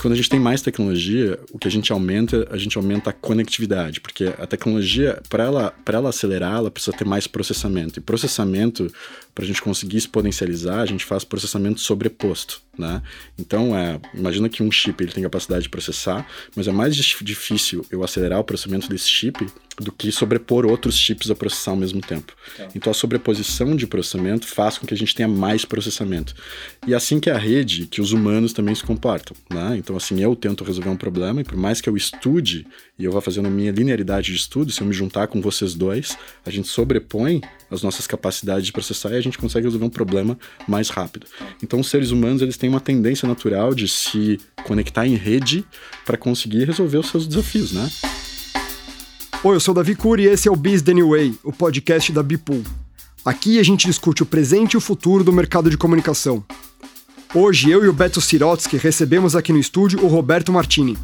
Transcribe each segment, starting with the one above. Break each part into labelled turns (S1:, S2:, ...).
S1: quando a gente tem mais tecnologia, o que a gente aumenta, a gente aumenta a conectividade, porque a tecnologia, para ela, ela acelerar, ela precisa ter mais processamento. E processamento, para a gente conseguir exponencializar, a gente faz processamento sobreposto, né? Então, é, imagina que um chip ele tem capacidade de processar, mas é mais difícil eu acelerar o processamento desse chip do que sobrepor outros chips a processar ao mesmo tempo. Então, então a sobreposição de processamento faz com que a gente tenha mais processamento. E assim que a rede, que os humanos também se comportam, né? Então assim, eu tento resolver um problema e por mais que eu estude e eu vá fazendo a minha linearidade de estudo, se eu me juntar com vocês dois, a gente sobrepõe as nossas capacidades de processar e a gente consegue resolver um problema mais rápido. Então os seres humanos, eles têm uma tendência natural de se conectar em rede para conseguir resolver os seus desafios, né?
S2: Oi, eu sou Davi Cury e esse é o Biz The New Way, o podcast da Bipool. Aqui a gente discute o presente e o futuro do mercado de comunicação. Hoje eu e o Beto Sirotsky recebemos aqui no estúdio o Roberto Martini.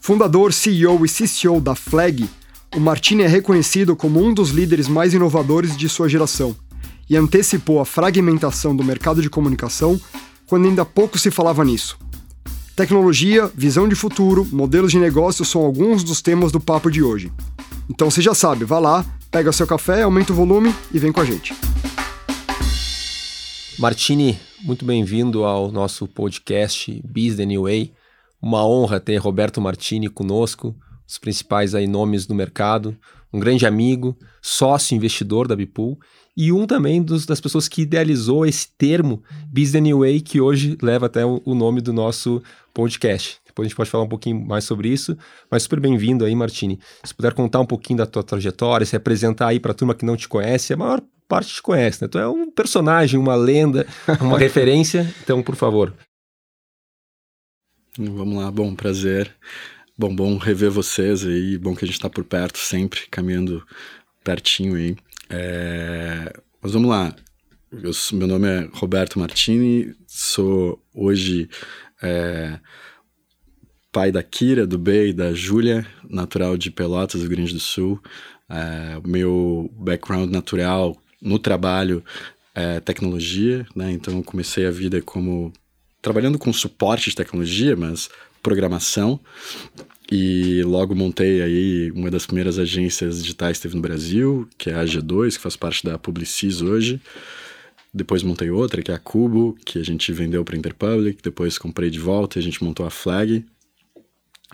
S2: Fundador, CEO e CCO da Flag, o Martini é reconhecido como um dos líderes mais inovadores de sua geração e antecipou a fragmentação do mercado de comunicação quando ainda pouco se falava nisso. Tecnologia, visão de futuro, modelos de negócio são alguns dos temas do papo de hoje. Então você já sabe, vá lá, pega seu café, aumenta o volume e vem com a gente.
S3: Martini, muito bem-vindo ao nosso podcast Biz the New Way. Uma honra ter Roberto Martini conosco, os principais aí nomes do mercado, um grande amigo, sócio investidor da Bipool e um também dos, das pessoas que idealizou esse termo Business New Way, que hoje leva até o, o, nome do nosso podcast. Depois a gente pode falar um pouquinho mais sobre isso, mas super bem-vindo aí, Martini. Se puder contar um pouquinho da tua trajetória, se apresentar aí para a turma que não te conhece, a maior parte te conhece, né? Tu é um personagem, uma lenda, uma referência, então, por favor.
S1: Vamos lá, bom, prazer. Bom, bom rever vocês aí, bom que a gente está por perto sempre, caminhando pertinho aí. É... Mas vamos lá. Eu, meu nome é Roberto Martini, sou hoje é, pai da Kira, do Bey, da Júlia, natural de Pelotas, Rio Grande do Sul. É, meu background natural no trabalho é tecnologia, né? Então comecei a vida como trabalhando com suporte de tecnologia, mas programação. E logo montei aí uma das primeiras agências digitais que teve no Brasil, que é a G2, que faz parte da Publicis hoje. Depois montei outra, que é a Cubo, que a gente vendeu para Interpublic. Depois comprei de volta e a gente montou a Flag,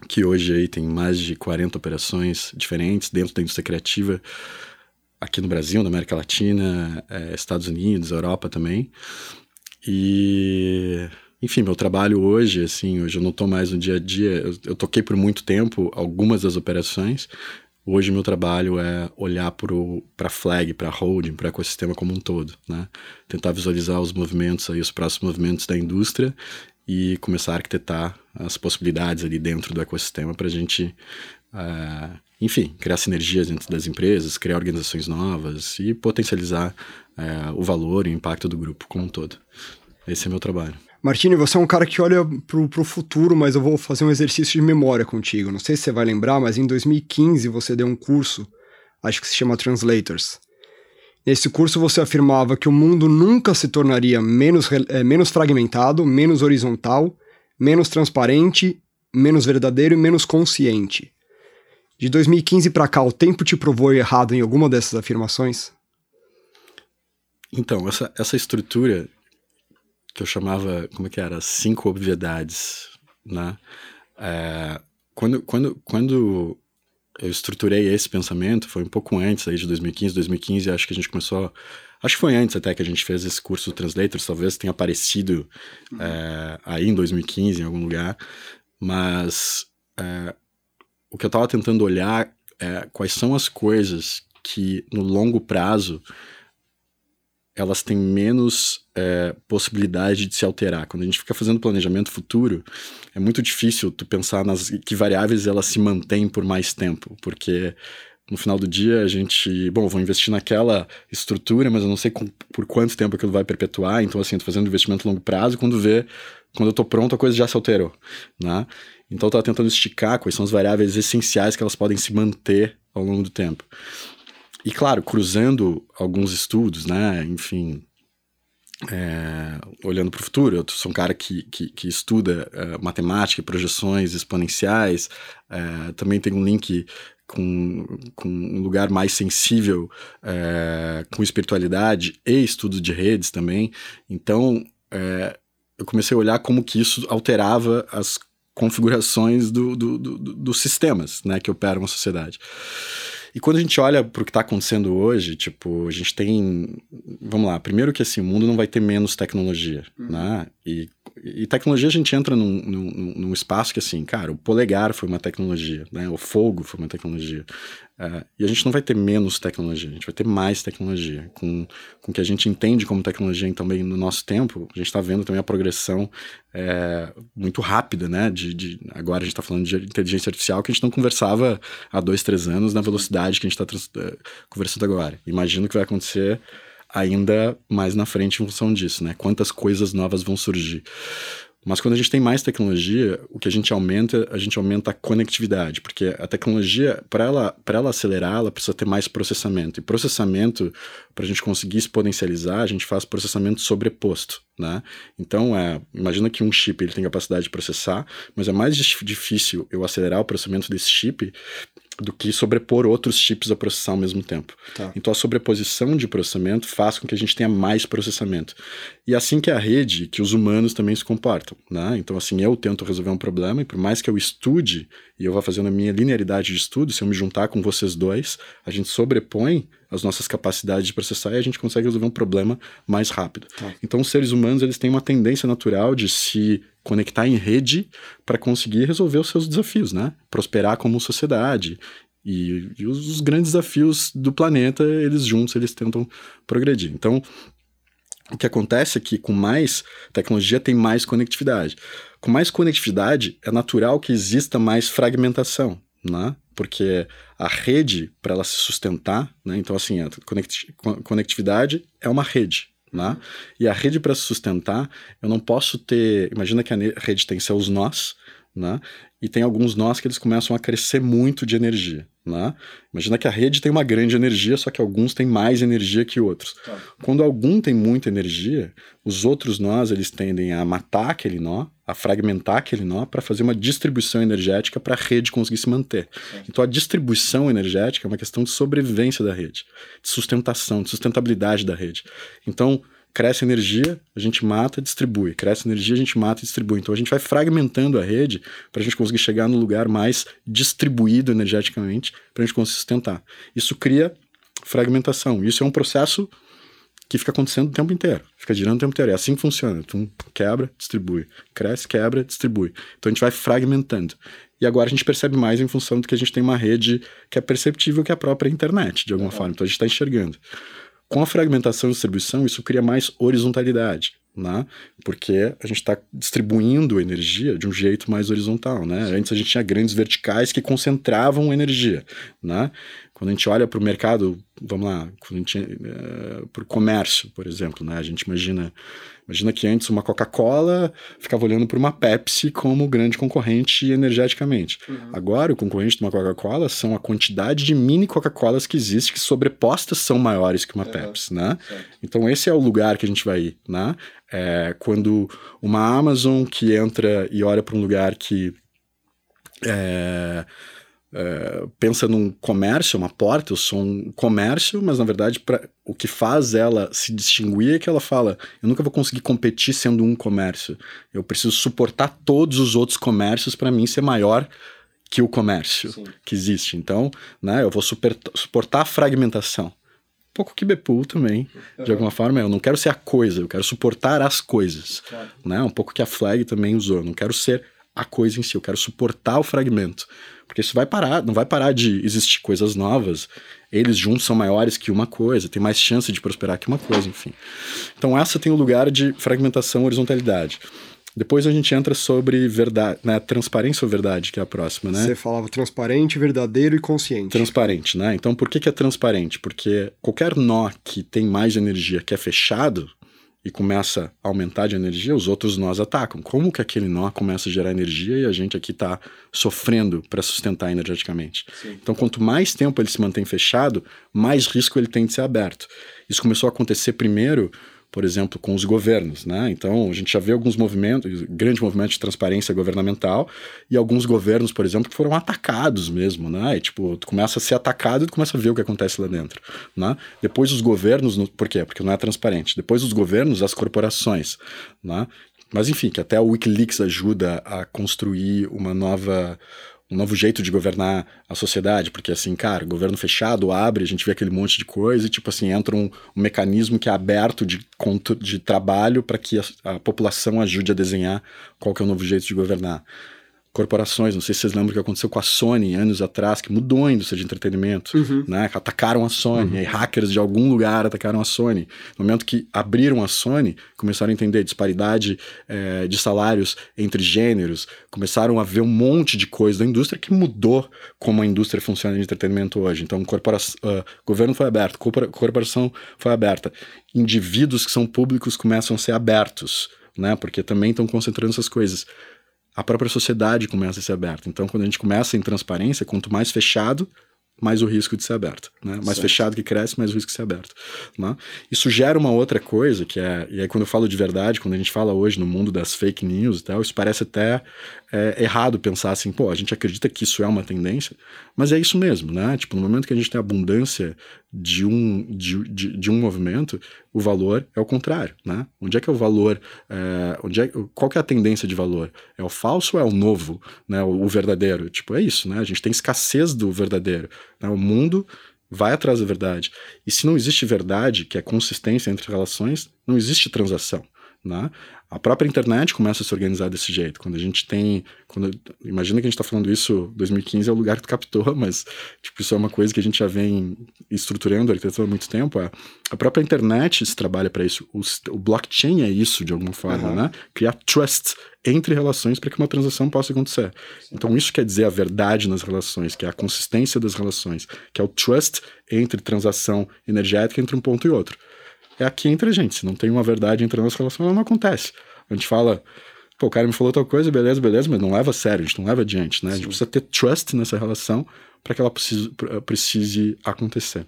S1: que hoje aí tem mais de 40 operações diferentes dentro da indústria criativa, aqui no Brasil, na América Latina, é, Estados Unidos, Europa também. E enfim, meu trabalho hoje, assim, hoje eu não estou mais no dia a dia, eu, eu, toquei por muito tempo algumas das operações. Hoje meu trabalho é olhar para flag, para holding, para ecossistema como um todo, né? Tentar visualizar os movimentos aí, os próximos movimentos da indústria e começar a arquitetar as possibilidades ali dentro do ecossistema para a gente, uh, enfim, criar sinergias dentro das empresas, criar organizações novas e potencializar uh, o valor e o impacto do grupo como um todo. Esse é meu trabalho.
S2: Martini, você é um cara que olha pro, pro futuro, mas eu vou fazer um exercício de memória contigo. Não sei se você vai lembrar, mas em 2015 você deu um curso, acho que se chama Translators. Nesse curso você afirmava que o mundo nunca se tornaria menos, é, menos fragmentado, menos horizontal, menos transparente, menos verdadeiro e menos consciente. De 2015 para cá, o tempo te provou errado em alguma dessas afirmações?
S1: Então, essa, essa estrutura que eu chamava, como é que era? Cinco obviedades, né? É, quando, quando, quando eu estruturei esse pensamento, foi um pouco antes aí de 2015, 2015, acho que a gente começou, acho que foi antes até que a gente fez esse curso do Translators, talvez tenha aparecido uhum. é, aí em 2015 em algum lugar, mas é, o que eu estava tentando olhar é quais são as coisas que no longo prazo elas têm menos é, possibilidade de se alterar. Quando a gente fica fazendo planejamento futuro, é muito difícil tu pensar nas que variáveis elas se mantêm por mais tempo, porque no final do dia a gente, bom, vou investir naquela estrutura, mas eu não sei com, por quanto tempo aquilo vai perpetuar, então assim, tô fazendo investimento a longo prazo, quando vê, quando eu tô pronto a coisa já se alterou, né? Então eu tava tentando esticar quais são as variáveis essenciais que elas podem se manter ao longo do tempo. E claro, cruzando alguns estudos, né? Enfim, é, olhando para o futuro. Eu sou um cara que, que, que estuda é, matemática, projeções exponenciais, é, também tem um link com, com um lugar mais sensível é, com espiritualidade e estudos de redes também. Então, é, eu comecei a olhar como que isso alterava as configurações do, do, do, dos sistemas né, que operam a sociedade. E quando a gente olha para o que está acontecendo hoje, tipo, a gente tem. Vamos lá, primeiro que assim, o mundo não vai ter menos tecnologia, uhum. né? E, e, tecnologia a gente entra num, num, num, espaço que, assim, cara, o polegar foi uma tecnologia, né? O fogo foi uma tecnologia. Uh, e a gente não vai ter menos tecnologia, a gente vai ter mais tecnologia. Com, com o que a gente entende como tecnologia também no nosso tempo, a gente está vendo também a progressão é, muito rápida, né? De, de agora a gente está falando de inteligência artificial que a gente não conversava há dois, três anos na velocidade que a gente está uh, conversando agora. Imagino que vai acontecer ainda mais na frente em função disso, né? Quantas coisas novas vão surgir. Mas quando a gente tem mais tecnologia, o que a gente aumenta, a gente aumenta a conectividade, porque a tecnologia, para ela, ela acelerar, ela precisa ter mais processamento. E processamento, para a gente conseguir exponencializar, a gente faz processamento sobreposto. Né? Então, é, imagina que um chip ele tem capacidade de processar, mas é mais difícil eu acelerar o processamento desse chip do que sobrepor outros chips a processar ao mesmo tempo. Tá. Então a sobreposição de processamento faz com que a gente tenha mais processamento. E é assim que a rede, que os humanos também se comportam. Né? Então, assim, eu tento resolver um problema, e por mais que eu estude e eu vá fazendo a minha linearidade de estudo, se eu me juntar com vocês dois, a gente sobrepõe as nossas capacidades de processar e a gente consegue resolver um problema mais rápido. Tá. Então, os seres humanos eles têm uma tendência natural de se conectar em rede para conseguir resolver os seus desafios, né? Prosperar como sociedade. E, e os, grandes desafios do planeta, eles juntos, eles tentam progredir. Então, o que acontece é que com mais tecnologia tem mais conectividade. Com mais conectividade, é natural que exista mais fragmentação, né? Porque a rede, para ela se sustentar, né? Então, assim, a conectividade é uma rede, né? E a rede para se sustentar, eu não posso ter. Imagina que a rede tem seus nós, né? E tem alguns nós que eles começam a crescer muito de energia. Né? Imagina que a rede tem uma grande energia, só que alguns têm mais energia que outros. Tá. Quando algum tem muita energia, os outros nós eles tendem a matar aquele nó, a fragmentar aquele nó para fazer uma distribuição energética para a rede conseguir se manter. Então a distribuição energética é uma questão de sobrevivência da rede, de sustentação, de sustentabilidade da rede. Então cresce energia, a gente mata, distribui. Cresce energia, a gente mata e distribui. Então a gente vai fragmentando a rede para a gente conseguir chegar no lugar mais distribuído energeticamente para a gente conseguir sustentar. Isso cria fragmentação. Isso é um processo que fica acontecendo o tempo inteiro, fica girando o tempo inteiro. É assim que funciona. Tu quebra, distribui. Cresce, quebra, distribui. Então a gente vai fragmentando. E agora a gente percebe mais em função do que a gente tem uma rede que é perceptível que é a própria internet, de alguma forma. Então a gente está enxergando. Com a fragmentação e distribuição, isso cria mais horizontalidade, né? Porque a gente está distribuindo energia de um jeito mais horizontal, né? Antes a gente tinha grandes verticais que concentravam energia, né? Quando a gente olha para o mercado, vamos lá, quando a gente, uh, para o comércio, por exemplo, né? A gente imagina Imagina que antes uma Coca-Cola ficava olhando para uma Pepsi como grande concorrente energeticamente. Uhum. Agora, o concorrente de uma Coca-Cola são a quantidade de mini Coca-Colas que existe, que sobrepostas são maiores que uma uhum. Pepsi, né? Então, esse é o lugar que a gente vai ir, né? É, quando uma Amazon que entra e olha para um lugar que é, é, pensa num comércio, uma porta, eu sou um comércio, mas na verdade pra, o que faz ela se distinguir é que ela fala: eu nunca vou conseguir competir sendo um comércio. Eu preciso suportar todos os outros comércios para mim ser maior que o comércio Sim. que existe. Então, né, eu vou super, suportar a fragmentação. Um pouco que Bepool também, uhum. de alguma forma, eu não quero ser a coisa, eu quero suportar as coisas. Claro. Né? Um pouco que a Flag também usou, eu não quero ser a coisa em si, eu quero suportar o fragmento. Porque isso vai parar, não vai parar de existir coisas novas. Eles juntos são maiores que uma coisa, tem mais chance de prosperar que uma coisa, enfim. Então essa tem o um lugar de fragmentação horizontalidade. Depois a gente entra sobre verdade, né? Transparência ou verdade, que é a próxima, né?
S2: Você falava transparente, verdadeiro e consciente.
S1: Transparente, né? Então por que, que é transparente? Porque qualquer nó que tem mais energia que é fechado, e começa a aumentar de energia, os outros nós atacam. Como que aquele nó começa a gerar energia e a gente aqui está sofrendo para sustentar energeticamente? Sim. Então, quanto mais tempo ele se mantém fechado, mais risco ele tem de ser aberto. Isso começou a acontecer primeiro por exemplo, com os governos, né? Então, a gente já vê alguns movimentos, grande movimento de transparência governamental e alguns governos, por exemplo, que foram atacados mesmo, né? E, tipo, tu começa a ser atacado e tu começa a ver o que acontece lá dentro, né? Depois os governos, no, por quê? Porque não é transparente. Depois os governos, as corporações, né? Mas enfim, que até o WikiLeaks ajuda a construir uma nova um novo jeito de governar a sociedade, porque assim, cara, governo fechado abre, a gente vê aquele monte de coisa e tipo assim, entra um, um mecanismo que é aberto de, de trabalho para que a, a população ajude a desenhar qual que é o novo jeito de governar corporações. Não sei se vocês lembram o que aconteceu com a Sony anos atrás, que mudou a indústria de entretenimento, uhum. né? Atacaram a Sony, uhum. hackers de algum lugar atacaram a Sony. No momento que abriram a Sony, começaram a entender disparidade é, de salários entre gêneros, começaram a ver um monte de coisa da indústria que mudou como a indústria funciona de entretenimento hoje. Então, corporação, uh, governo foi aberto, corporação foi aberta, indivíduos que são públicos começam a ser abertos. Né, porque também estão concentrando essas coisas a própria sociedade começa a ser aberta. Então, quando a gente começa em transparência, quanto mais fechado, mais o risco de ser aberto. Né? Mais certo. fechado que cresce, mais o risco de ser aberto. Né? Isso gera uma outra coisa, que é, e aí quando eu falo de verdade, quando a gente fala hoje no mundo das fake news e tal, isso parece até é, errado pensar assim, pô, a gente acredita que isso é uma tendência, mas é isso mesmo, né? Tipo, no momento que a gente tem abundância de um, de, de, de um movimento, o valor é o contrário, né? Onde é que é o valor, é, onde é, qual que é a tendência de valor? É o falso ou é o novo, né? O, o verdadeiro? Tipo, é isso, né? A gente tem escassez do verdadeiro, né? O mundo vai atrás da verdade. E se não existe verdade, que é consistência entre relações, não existe transação. Né? A própria internet começa a se organizar desse jeito. Quando a gente tem. Quando, imagina que a gente está falando isso, 2015 é o lugar que tu captou, mas tipo, isso é uma coisa que a gente já vem estruturando a arquitetura há muito tempo. A, a própria internet se trabalha para isso. O, o, blockchain é isso, de alguma forma, uhum. né? Criar trust entre relações para que uma transação possa acontecer. Então, isso quer dizer a verdade nas relações, que é a consistência das relações, que é o trust entre transação energética entre um ponto e outro é aqui entre a gente. Se não tem uma verdade entre a nossa relação, ela não acontece. A gente fala, pô, o cara me falou tal coisa, beleza, beleza, mas não leva a sério, a gente não leva adiante, né? Sim. A gente precisa ter trust nessa relação para que ela precise, precise acontecer.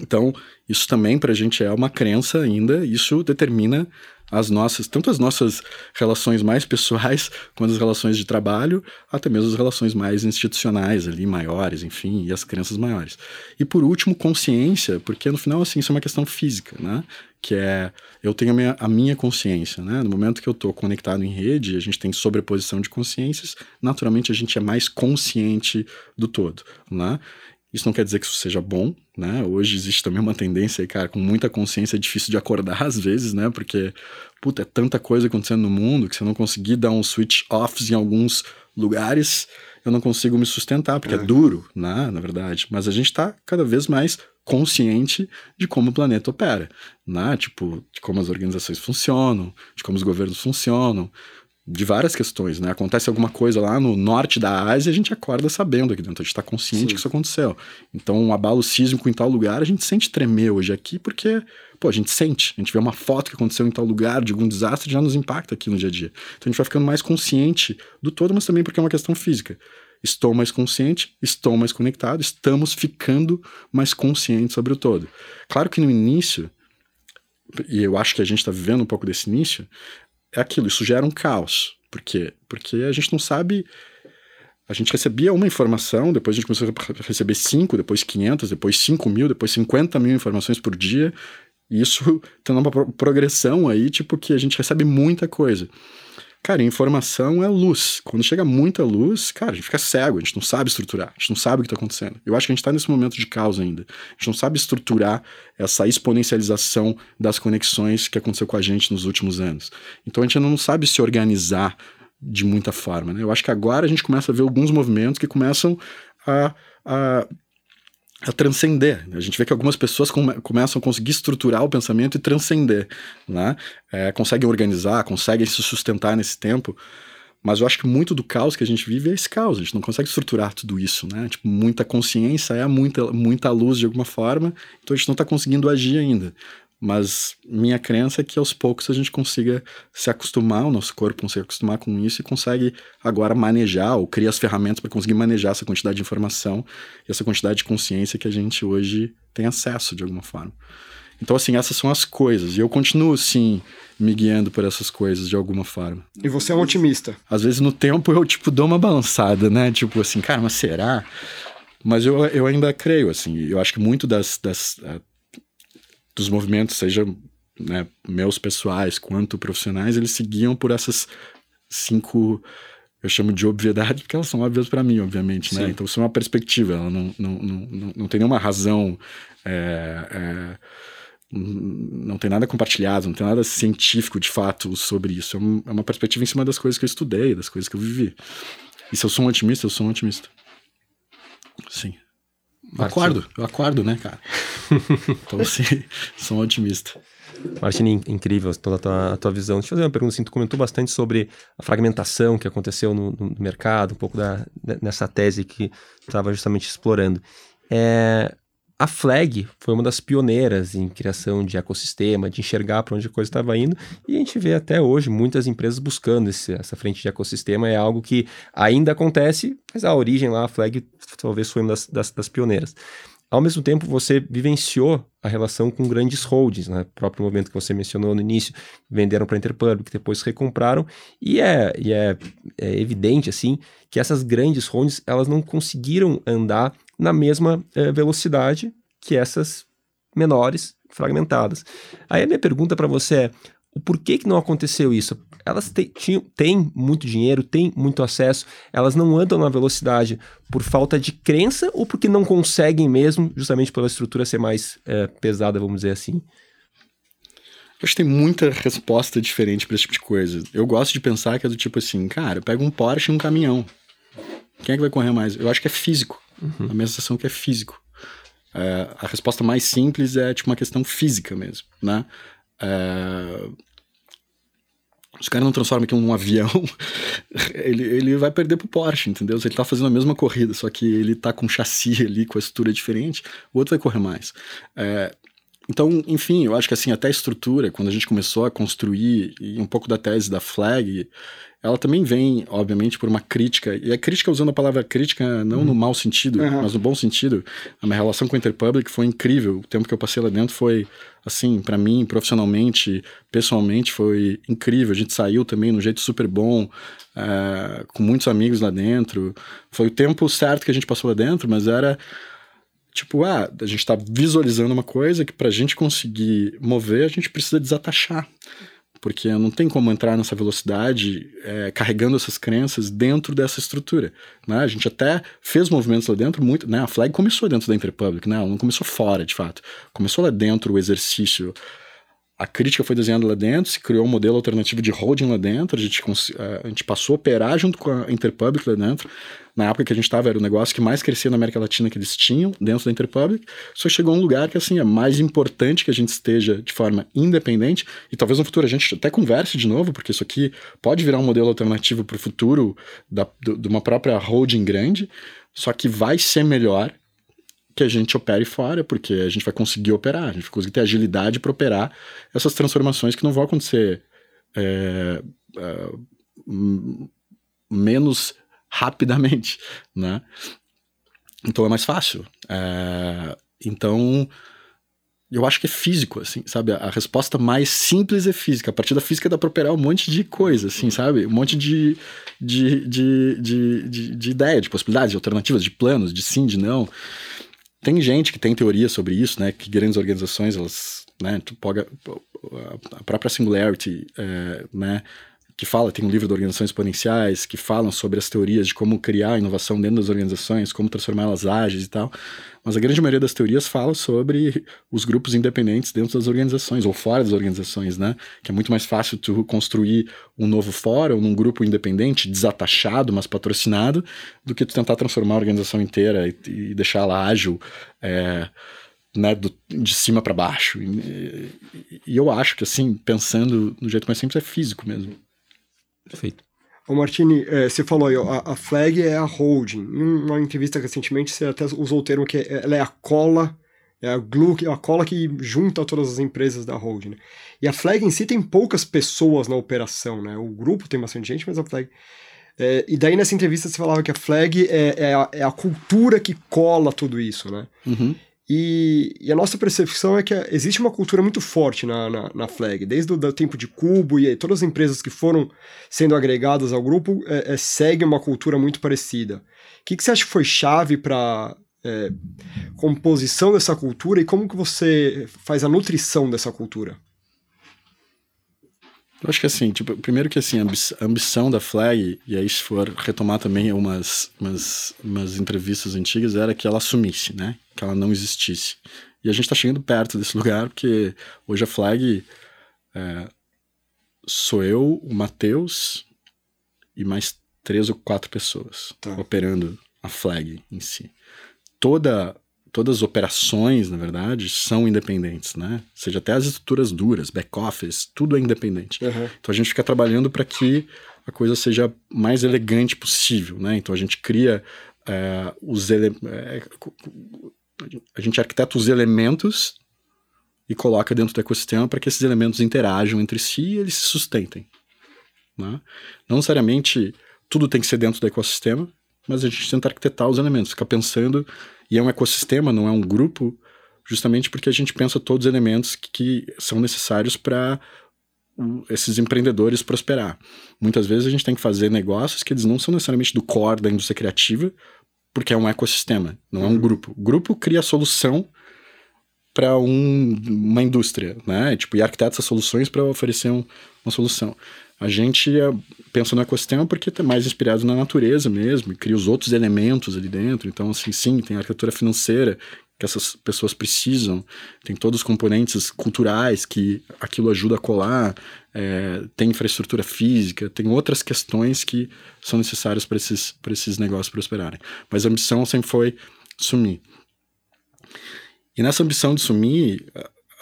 S1: Então, isso também para a gente é uma crença ainda, isso determina as nossas, tanto as nossas relações mais pessoais, quanto as relações de trabalho, até mesmo as relações mais institucionais ali, maiores, enfim, e as crenças maiores. E por último, consciência, porque no final, assim, isso é uma questão física, né? Que é, eu tenho a minha, a minha consciência, né? No momento que eu estou conectado em rede, a gente tem sobreposição de consciências, naturalmente a gente é mais consciente do todo, né? Isso não quer dizer que isso seja bom, né? Hoje existe também uma tendência aí, cara, com muita consciência é difícil de acordar às vezes, né? Porque, puta, é tanta coisa acontecendo no mundo que se eu não conseguir dar um switch offs em alguns lugares, eu não consigo me sustentar, porque é, é duro, né? Na verdade. Mas a gente tá cada vez mais consciente de como o planeta opera, né? Tipo, de como as organizações funcionam, de como os governos funcionam, de várias questões, né? Acontece alguma coisa lá no norte da Ásia, a gente acorda sabendo aqui dentro, a gente está consciente Sim. que isso aconteceu. Então, um abalo sísmico em tal lugar, a gente sente tremer hoje aqui, porque, pô, a gente sente, a gente vê uma foto que aconteceu em tal lugar, de algum desastre, já nos impacta aqui no dia a dia. Então, a gente vai ficando mais consciente do todo, mas também porque é uma questão física. Estou mais consciente, estou mais conectado, estamos ficando mais conscientes sobre o todo. Claro que no início, e eu acho que a gente está vivendo um pouco desse início, é aquilo, isso gera um caos. Por quê? Porque a gente não sabe. A gente recebia uma informação, depois a gente começou a receber cinco, depois 500, depois 5 mil, depois 50 mil informações por dia. E isso tendo uma progressão aí, tipo, que a gente recebe muita coisa. Cara, informação é luz. Quando chega muita luz, cara, a gente fica cego, a gente não sabe estruturar, a gente não sabe o que está acontecendo. Eu acho que a gente está nesse momento de caos ainda. A gente não sabe estruturar essa exponencialização das conexões que aconteceu com a gente nos últimos anos. Então a gente ainda não sabe se organizar de muita forma. Né? Eu acho que agora a gente começa a ver alguns movimentos que começam a, a a transcender. A gente vê que algumas pessoas come começam a conseguir estruturar o pensamento e transcender, né? É, conseguem organizar, conseguem se sustentar nesse tempo. Mas eu acho que muito do caos que a gente vive é esse caos. A gente não consegue estruturar tudo isso, né? Tipo, muita consciência é muita, muita luz de alguma forma, então a gente não está conseguindo agir ainda. Mas minha crença é que aos poucos a gente consiga se acostumar, o nosso corpo consegue acostumar com isso e consegue agora manejar ou criar as ferramentas para conseguir manejar essa quantidade de informação e essa quantidade de consciência que a gente hoje tem acesso de alguma forma. Então, assim, essas são as coisas. E eu continuo, sim, me guiando por essas coisas de alguma forma.
S2: E você é um otimista?
S1: Às vezes no tempo eu, tipo, dou uma balançada, né? Tipo assim, cara, mas será? Mas eu, eu ainda creio, assim. Eu acho que muito das, das dos movimentos, seja né, meus pessoais quanto profissionais, eles seguiam por essas cinco eu chamo de obviedade porque elas são óbvias para mim, obviamente, né? Então isso é uma perspectiva, ela não, não, não, não, tem nenhuma razão, é, é, não tem nada compartilhado, não tem nada científico de fato sobre isso. É, é uma perspectiva em cima das coisas que eu estudei, das coisas que eu vivi. E se eu sou um otimista, eu sou um otimista. Sim. Eu acordo, eu acordo, né, cara? então, assim, sou um otimista.
S3: Martini, incrível toda a tua, a tua, visão. Deixa eu fazer uma pergunta. Assim, tu comentou bastante sobre a fragmentação que aconteceu no, no mercado, um pouco da, nessa tese que estava justamente explorando. É, a Flag foi uma das pioneiras em criação de ecossistema, de enxergar para onde a coisa estava indo, e a gente vê até hoje muitas empresas buscando esse, essa frente de ecossistema. É algo que ainda acontece, mas a origem lá, a Flag talvez foi uma das, das, das pioneiras. Ao mesmo tempo, você vivenciou a relação com grandes holdings, né? O próprio momento que você mencionou no início, venderam para a Interpublic, depois recompraram, e é, e é, é, evidente, assim, que essas grandes holdings, elas não conseguiram andar na mesma é, velocidade que essas menores, fragmentadas. Aí a minha pergunta para você é, o porquê que não aconteceu isso? Elas têm muito dinheiro, têm muito acesso, elas não andam na velocidade por falta de crença ou porque não conseguem mesmo, justamente pela estrutura ser mais é, pesada, vamos dizer assim?
S1: Eu acho que tem muita resposta diferente para esse tipo de coisa. Eu gosto de pensar que é do tipo assim, cara, pega um Porsche e um caminhão. Quem é que vai correr mais? Eu acho que é físico. Uhum. A minha sensação é que é físico. É, a resposta mais simples é tipo uma questão física mesmo, né? É... Os caras não transformam aqui num avião, ele, ele vai perder pro Porsche, entendeu? Se ele tá fazendo a mesma corrida, só que ele tá com chassi ali, com a estrutura diferente, o outro vai correr mais. É, então, enfim, eu acho que assim, até a estrutura, quando a gente começou a construir, e um pouco da tese da Flag, ela também vem, obviamente, por uma crítica, e a crítica usando a palavra crítica não uhum. no mau sentido, uhum. mas no bom sentido. A minha relação com a Interpublic foi incrível. O tempo que eu passei lá dentro foi, assim, para mim, profissionalmente, pessoalmente, foi incrível. A gente saiu também num jeito super bom, uh, com muitos amigos lá dentro. Foi o tempo certo que a gente passou lá dentro, mas era tipo, ah, a gente está visualizando uma coisa que para a gente conseguir mover, a gente precisa desatachar porque não tem como entrar nessa velocidade é, carregando essas crenças dentro dessa estrutura. Né? A gente até fez movimentos lá dentro, muito, né? A Flag começou dentro da Interpublic, né? Ela não começou fora, de fato. Começou lá dentro o exercício. A crítica foi desenhada lá dentro, se criou um modelo alternativo de holding lá dentro, a gente, a gente passou a operar junto com a Interpublic lá dentro, na época que a gente estava, era o negócio que mais crescia na América Latina que eles tinham dentro da Interpublic. Só chegou um lugar que, assim, é mais importante que a gente esteja de forma independente e talvez no futuro a gente até converse de novo, porque isso aqui pode virar um modelo alternativo para o futuro da, do, de uma própria holding grande, só que vai ser melhor que a gente opere fora, porque a gente vai conseguir operar, a gente vai conseguir ter agilidade para operar essas transformações que não vão acontecer é, é, menos rapidamente, né? Então é mais fácil. É, então, eu acho que é físico, assim, sabe? A resposta mais simples é física. A partir da física dá pra operar um monte de coisa, assim, sabe? Um monte de, de, de, de, de, de ideia, de possibilidades, de alternativas, de planos, de sim, de não. Tem gente que tem teoria sobre isso, né? Que grandes organizações, elas, né? Tu pode, a própria Singularity, é, né? Que fala, tem um livro de organizações exponenciais, que falam sobre as teorias de como criar inovação dentro das organizações, como transformá-las ágeis e tal. Mas a grande maioria das teorias fala sobre os grupos independentes dentro das organizações, ou fora das organizações, né? Que é muito mais fácil tu construir um novo fórum num grupo independente, desatachado, mas patrocinado, do que tu tentar transformar a organização inteira e, e deixá-la ágil, é, né, do, de cima para baixo. E, e eu acho que, assim, pensando no jeito mais simples, é físico mesmo.
S3: Perfeito.
S2: O Martini, é, você falou aí, a, a, flag é a holding. Em uma entrevista recentemente, você até usou o termo que é, ela é a cola, é a glue, é a cola que junta todas as empresas da holding. Né? E a flag em si tem poucas pessoas na operação, né? O grupo tem bastante gente, mas a flag. É, e daí nessa entrevista você falava que a flag é, é, a, é a cultura que cola tudo isso, né?
S1: Uhum.
S2: E, e, a nossa percepção é que existe uma cultura muito forte na, na, na Flag, desde o tempo de Cubo e todas as empresas que foram sendo agregadas ao grupo é, é, seguem uma cultura muito parecida. O que, que você acha que foi chave para é, composição dessa cultura e como que você faz a nutrição dessa cultura?
S1: Eu acho que assim, tipo, primeiro que assim, a ambição da Flag, e aí se for retomar também umas, umas, umas entrevistas antigas, era que ela assumisse, né? Que ela não existisse. E a gente está chegando perto desse lugar, porque hoje a Flag é, sou eu, o Matheus e mais três ou quatro pessoas tá. operando a Flag em si. Toda todas as operações, na verdade, são independentes, né? Ou seja, até as estruturas duras, back-office, tudo é independente. Uhum. Então a gente fica trabalhando para que a coisa seja mais elegante possível, né? Então a gente cria é, os ele é, a gente arquiteta os elementos e coloca dentro do ecossistema para que esses elementos interajam entre si e eles se sustentem. Né? Não necessariamente tudo tem que ser dentro do ecossistema, mas a gente tenta arquitetar os elementos, fica pensando e é um ecossistema, não é um grupo, justamente porque a gente pensa todos os elementos que, que são necessários para esses empreendedores prosperar. Muitas vezes a gente tem que fazer negócios que eles não são necessariamente do core da indústria criativa, porque é um ecossistema, não é um uhum. grupo. O grupo cria a solução para um, uma indústria, né? Tipo, e arquiteta essas soluções para oferecer um, uma solução. A gente é, pensa no ecossistema porque é mais inspirado na natureza mesmo, cria os outros elementos ali dentro. Então, assim, sim, tem a arquitetura financeira que essas pessoas precisam, tem todos os componentes culturais que aquilo ajuda a colar, é, tem infraestrutura física, tem outras questões que são necessárias para esses, esses negócios prosperarem. Mas a ambição sempre foi sumir. E nessa ambição de sumir,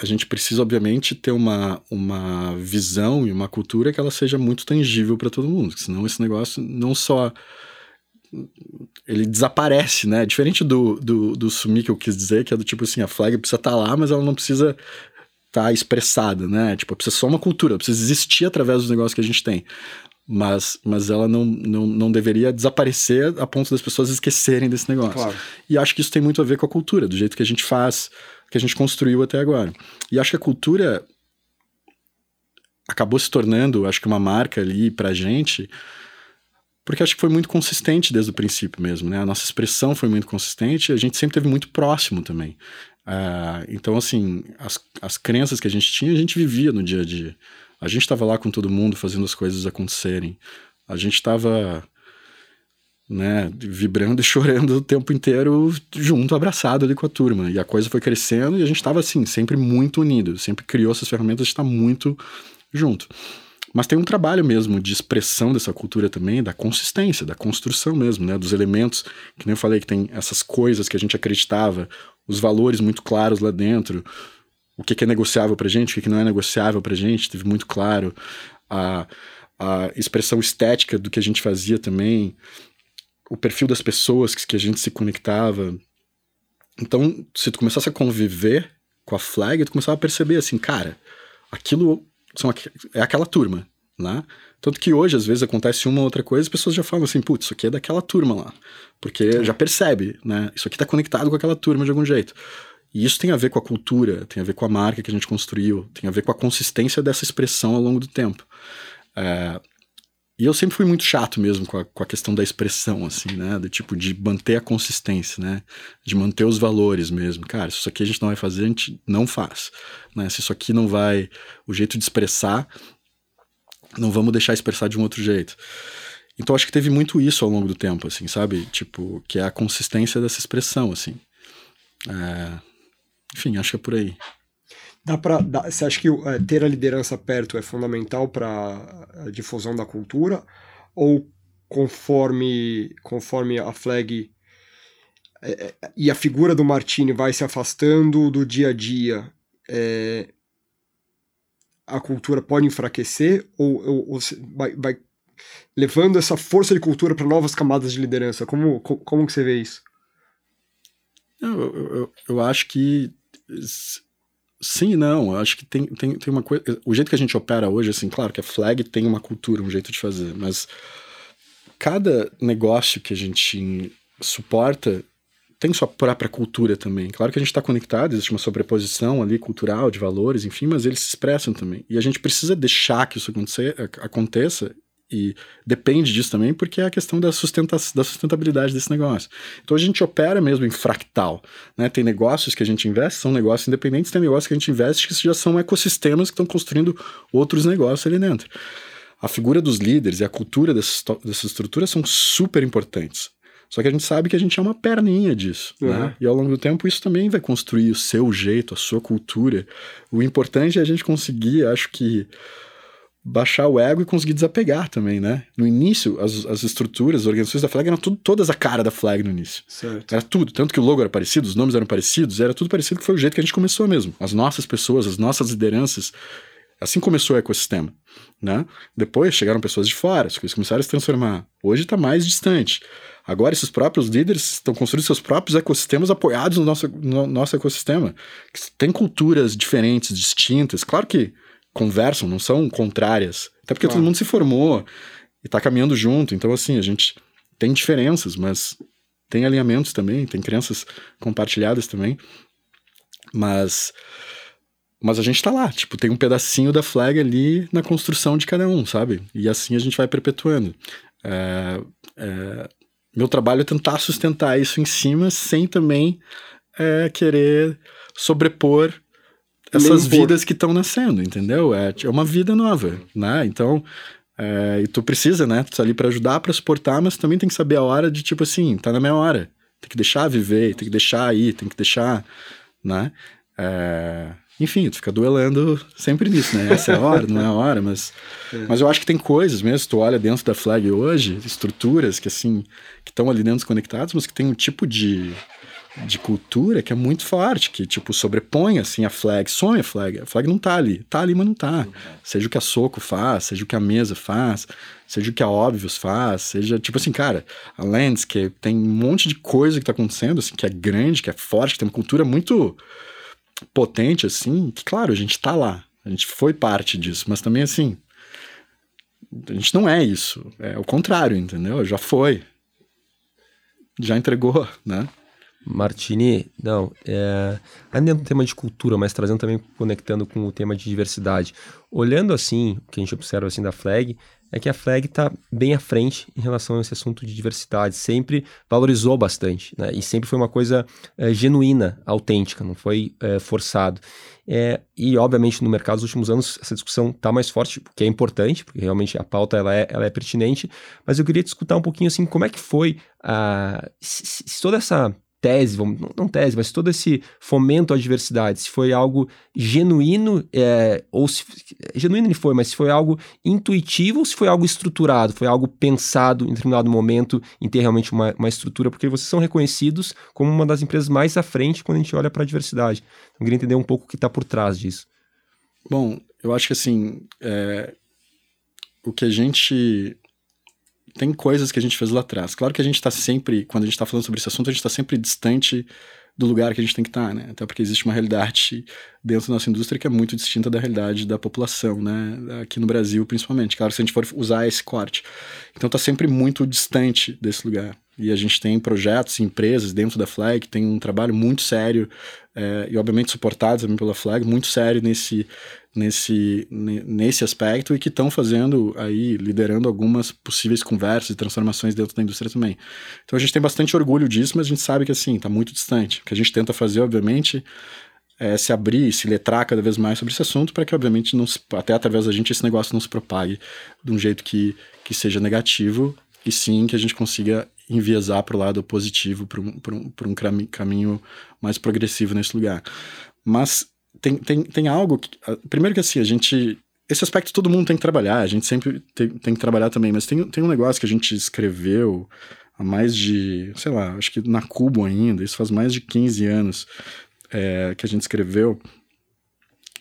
S1: a gente precisa, obviamente, ter uma, uma visão e uma cultura que ela seja muito tangível para todo mundo, senão esse negócio não só ele desaparece, né? Diferente do, do, do sumir que eu quis dizer, que é do tipo assim, a flag precisa estar tá lá, mas ela não precisa estar tá expressada, né? Tipo, precisa só uma cultura, precisa existir através dos negócios que a gente tem. Mas, mas ela não, não, não deveria desaparecer a ponto das pessoas esquecerem desse negócio. Claro. E acho que isso tem muito a ver com a cultura, do jeito que a gente faz, que a gente construiu até agora. E acho que a cultura acabou se tornando, acho que uma marca ali pra gente, porque acho que foi muito consistente desde o princípio mesmo, né? A nossa expressão foi muito consistente e a gente sempre teve muito próximo também. Uh, então, assim, as, as crenças que a gente tinha, a gente vivia no dia a dia. A gente estava lá com todo mundo fazendo as coisas acontecerem. A gente estava né, vibrando e chorando o tempo inteiro junto, abraçado ali com a turma. E a coisa foi crescendo e a gente estava assim, sempre muito unido, sempre criou essas ferramentas de estar muito junto. Mas tem um trabalho mesmo de expressão dessa cultura também, da consistência, da construção mesmo, né, dos elementos, que nem eu falei, que tem essas coisas que a gente acreditava, os valores muito claros lá dentro, o que, é negociável pra gente, o que, não é negociável pra gente, teve muito claro, a, a expressão estética do que a gente fazia também, o perfil das pessoas que, que a gente se conectava. Então, se tu começasse a conviver com a flag, tu começava a perceber assim, cara, aquilo são, é aquela turma, né? Tanto que hoje, às vezes, acontece uma ou outra coisa, as pessoas já falam assim, putz, isso aqui é daquela turma lá. Porque já percebe, né? Isso aqui tá conectado com aquela turma de algum jeito. E isso tem a ver com a cultura, tem a ver com a marca que a gente construiu, tem a ver com a consistência dessa expressão ao longo do tempo. É, e eu sempre fui muito chato mesmo com a, com a questão da expressão, assim, né? Do tipo, de manter a consistência, né? De manter os valores mesmo. Cara, se isso aqui a gente não vai fazer, a gente não faz. Né? Se isso aqui não vai. O jeito de expressar, não vamos deixar expressar de um outro jeito. Então acho que teve muito isso ao longo do tempo, assim, sabe? Tipo, que é a consistência dessa expressão, assim. É... Enfim, acho que é por aí.
S2: Dá dá, você acha que é, ter a liderança perto é fundamental para a difusão da cultura? Ou conforme, conforme a flag é, é, e a figura do Martini vai se afastando do dia a dia, é, a cultura pode enfraquecer? Ou, ou, ou vai, vai, levando essa força de cultura para novas camadas de liderança? Como, como, como que você vê isso?
S1: Eu, eu, eu acho que Sim não. Acho que tem, tem, tem uma coisa. O jeito que a gente opera hoje, assim, claro que a flag tem uma cultura, um jeito de fazer, mas cada negócio que a gente suporta tem sua própria cultura também. Claro que a gente está conectado, existe uma sobreposição ali cultural, de valores, enfim, mas eles se expressam também. E a gente precisa deixar que isso aconteça, aconteça e depende disso também, porque é a questão da, sustenta da sustentabilidade desse negócio. Então a gente opera mesmo em fractal. Né? Tem negócios que a gente investe, são negócios independentes, tem negócios que a gente investe que já são ecossistemas que estão construindo outros negócios ali dentro. A figura dos líderes e a cultura dessas, dessas estruturas são super importantes. Só que a gente sabe que a gente é uma perninha disso, né? uhum. né? E ao longo do tempo isso também vai construir o seu jeito, a sua cultura. O importante é a gente conseguir, acho que, baixar o ego e conseguir desapegar também, né? No início, as, as estruturas, as organizações da Flag eram tudo, todas a cara da Flag no início.
S2: Certo.
S1: Era tudo. Tanto que o logo era parecido, os nomes eram parecidos, era tudo parecido, que foi o jeito que a gente começou mesmo. As nossas pessoas, as nossas lideranças. Assim começou o ecossistema, né? Depois chegaram pessoas de fora, as coisas começaram a se transformar. Hoje está mais distante. Agora, esses próprios líderes estão construindo seus próprios ecossistemas apoiados no nosso, no nosso ecossistema. Tem culturas diferentes, distintas. Claro que conversam, não são contrárias. Até porque claro. todo mundo se formou e está caminhando junto. Então, assim, a gente tem diferenças, mas tem alinhamentos também, tem crenças compartilhadas também. Mas mas a gente está lá, tipo, tem um pedacinho da flag ali na construção de cada um, sabe? E assim a gente vai perpetuando. É, é, meu trabalho é tentar sustentar isso em cima sem também é, querer sobrepor essas vidas que estão nascendo, entendeu? É, é uma vida nova, né? Então, é, e tu precisa, né? Tu tá ali para ajudar, para suportar, mas também tem que saber a hora de, tipo assim, tá na minha hora. Tem que deixar viver, tem que deixar ir, tem que deixar, né? É, enfim, tu fica duelando sempre nisso, né? Essa é a hora, não é a hora, mas, é. mas eu acho que tem coisas mesmo, tu olha dentro da flag hoje, estruturas que assim, que estão ali dentro conectadas, mas que tem um tipo de, de cultura que é muito forte, que tipo sobrepõe assim a flag, sonha a flag. A flag não tá ali, tá ali, mas não tá. Seja o que a Soco faz, seja o que a mesa faz, seja o que a Óbvios faz, seja tipo assim, cara, a Landscape tem um monte de coisa que tá acontecendo assim, que é grande, que é forte, que tem uma cultura muito potente assim, que claro, a gente tá lá, a gente foi parte disso, mas também assim, a gente não é isso, é o contrário, entendeu? Já foi. Já entregou, né?
S3: Martini, não, é, ainda no tema de cultura, mas trazendo também, conectando com o tema de diversidade. Olhando assim, o que a gente observa assim da Flag, é que a Flag está bem à frente em relação a esse assunto de diversidade, sempre valorizou bastante, né? e sempre foi uma coisa é, genuína, autêntica, não foi é, forçado. É, e, obviamente, no mercado dos últimos anos, essa discussão está mais forte, o que é importante, porque realmente a pauta ela é, ela é pertinente, mas eu queria discutir um pouquinho assim, como é que foi a, se, se toda essa tese, vamos, não tese, mas todo esse fomento à diversidade, se foi algo genuíno, é, ou se. Genuíno ele foi, mas se foi algo intuitivo ou se foi algo estruturado, foi algo pensado em determinado momento em ter realmente uma, uma estrutura, porque vocês são reconhecidos como uma das empresas mais à frente quando a gente olha para a diversidade. Então, eu queria entender um pouco o que está por trás disso.
S1: Bom, eu acho que assim. É, o que a gente tem coisas que a gente fez lá atrás. Claro que a gente está sempre, quando a gente está falando sobre esse assunto, a gente está sempre distante do lugar que a gente tem que estar, tá, né? Até porque existe uma realidade dentro da nossa indústria que é muito distinta da realidade da população, né? Aqui no Brasil, principalmente. Claro, se a gente for usar esse corte. Então está sempre muito distante desse lugar. E a gente tem projetos e empresas dentro da Flag tem um trabalho muito sério é, e, obviamente, suportados também pela Flag, muito sério nesse, nesse, nesse aspecto e que estão fazendo aí, liderando algumas possíveis conversas e transformações dentro da indústria também. Então a gente tem bastante orgulho disso, mas a gente sabe que, assim, está muito distante. O que a gente tenta fazer, obviamente, é se abrir se letrar cada vez mais sobre esse assunto para que, obviamente, não se, até através da gente esse negócio não se propague de um jeito que, que seja negativo e sim que a gente consiga enviesar para o lado positivo, para um, um, um caminho mais progressivo nesse lugar. Mas tem, tem, tem algo. Que, primeiro que assim, a gente. Esse aspecto todo mundo tem que trabalhar, a gente sempre tem, tem que trabalhar também, mas tem, tem um negócio que a gente escreveu há mais de, sei lá, acho que na Cubo ainda, isso faz mais de 15 anos é, que a gente escreveu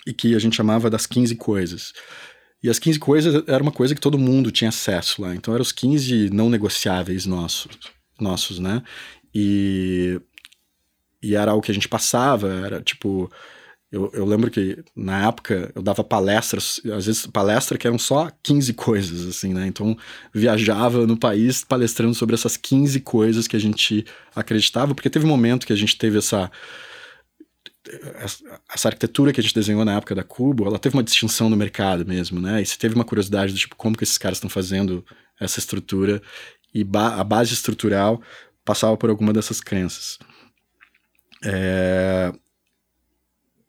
S1: e que a gente chamava das 15 coisas. E as 15 coisas era uma coisa que todo mundo tinha acesso lá. Então eram os 15 não negociáveis nossos, nossos né? E, e era algo que a gente passava, era tipo. Eu, eu, lembro que na época eu dava palestras, às vezes palestra que eram só 15 coisas, assim, né? Então viajava no país palestrando sobre essas 15 coisas que a gente acreditava, porque teve um momento que a gente teve essa. Essa arquitetura que a gente desenhou na época da Cubo, ela teve uma distinção no mercado mesmo, né? E você teve uma curiosidade do tipo, como que esses caras estão fazendo essa estrutura, e ba a base estrutural passava por alguma dessas crenças. É,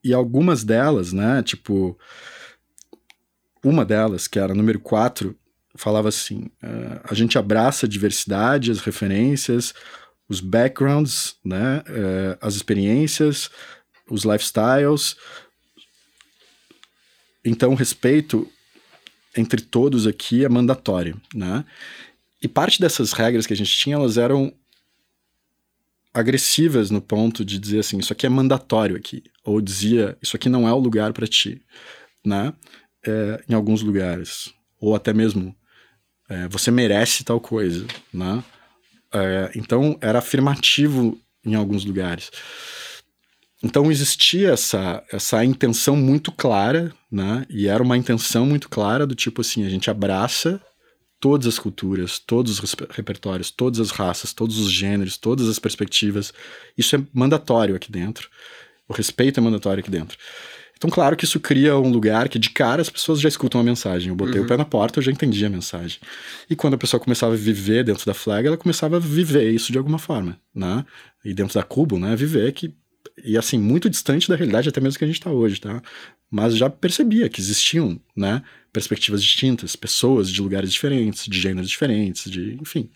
S1: e algumas delas, né, tipo, uma delas, que era número 4, falava assim: uh, a gente abraça a diversidade, as referências, os backgrounds, né, uh, as experiências, os lifestyles. Então, respeito entre todos aqui é mandatório, né? E parte dessas regras que a gente tinha, elas eram agressivas no ponto de dizer assim, isso aqui é mandatório aqui, ou dizia, isso aqui não é o lugar para ti, né? É, em alguns lugares, ou até mesmo é, você merece tal coisa, né? É, então era afirmativo em alguns lugares. Então existia essa, essa intenção muito clara, né? E era uma intenção muito clara do tipo assim, a gente abraça todas as culturas, todos os repertórios, todas as raças, todos os gêneros, todas as perspectivas. Isso é mandatório aqui dentro. O respeito é mandatório aqui dentro. Então, claro que isso cria um lugar que de cara as pessoas já escutam a mensagem. Eu botei uhum. o pé na porta, eu já entendi a mensagem. E quando a pessoa começava a viver dentro da flag, ela começava a viver isso de alguma forma, né? E dentro da Cubo, né? Viver que e assim, muito distante da realidade até mesmo que a gente está hoje, tá? Mas já percebia que existiam, né, perspectivas distintas, pessoas de lugares diferentes, de gêneros diferentes, de, enfim,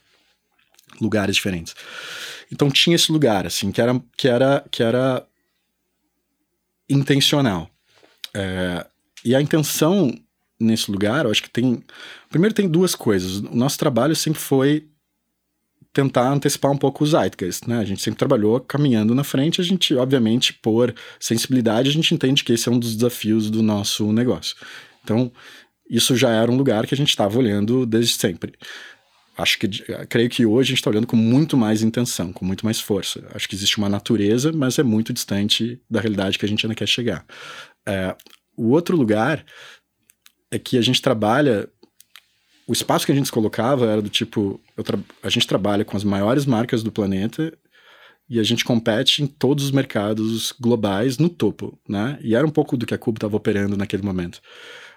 S1: lugares diferentes. Então tinha esse lugar, assim, que era, que era, que era intencional. É, e a intenção nesse lugar, eu acho que tem. Primeiro, tem duas coisas. O nosso trabalho sempre foi tentar antecipar um pouco os zeitgeist, né? A gente sempre trabalhou caminhando na frente, a gente, obviamente, por sensibilidade, a gente entende que esse é um dos desafios do nosso negócio. Então, isso já era um lugar que a gente estava olhando desde sempre. Acho que, creio que hoje a gente está olhando com muito mais intenção, com muito mais força. Acho que existe uma natureza, mas é muito distante da realidade que a gente ainda quer chegar. É, o outro lugar é que a gente trabalha o espaço que a gente se colocava era do tipo: a gente trabalha com as maiores marcas do planeta e a gente compete em todos os mercados globais no topo, né? E era um pouco do que a Cubo estava operando naquele momento.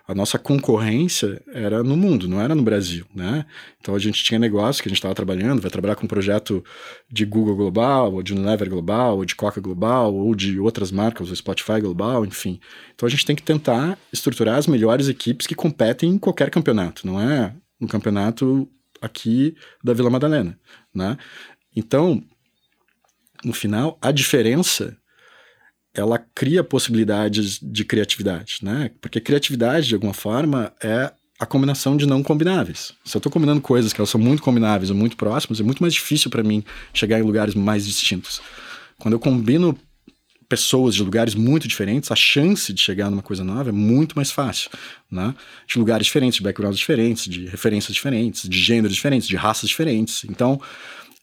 S1: A nossa concorrência era no mundo, não era no Brasil, né? Então a gente tinha negócio que a gente estava trabalhando, vai trabalhar com um projeto de Google global, ou de Unilever global, ou de Coca global, ou de outras marcas, o Spotify global, enfim. Então a gente tem que tentar estruturar as melhores equipes que competem em qualquer campeonato, não é no campeonato aqui da Vila Madalena, né? Então, no final, a diferença ela cria possibilidades de criatividade, né? Porque criatividade, de alguma forma, é a combinação de não combináveis. Se eu estou combinando coisas que elas são muito combináveis ou muito próximas, é muito mais difícil para mim chegar em lugares mais distintos. Quando eu combino pessoas de lugares muito diferentes, a chance de chegar numa coisa nova é muito mais fácil, né? De lugares diferentes, de backgrounds diferentes, de referências diferentes, de gêneros diferentes, de raças diferentes. Então,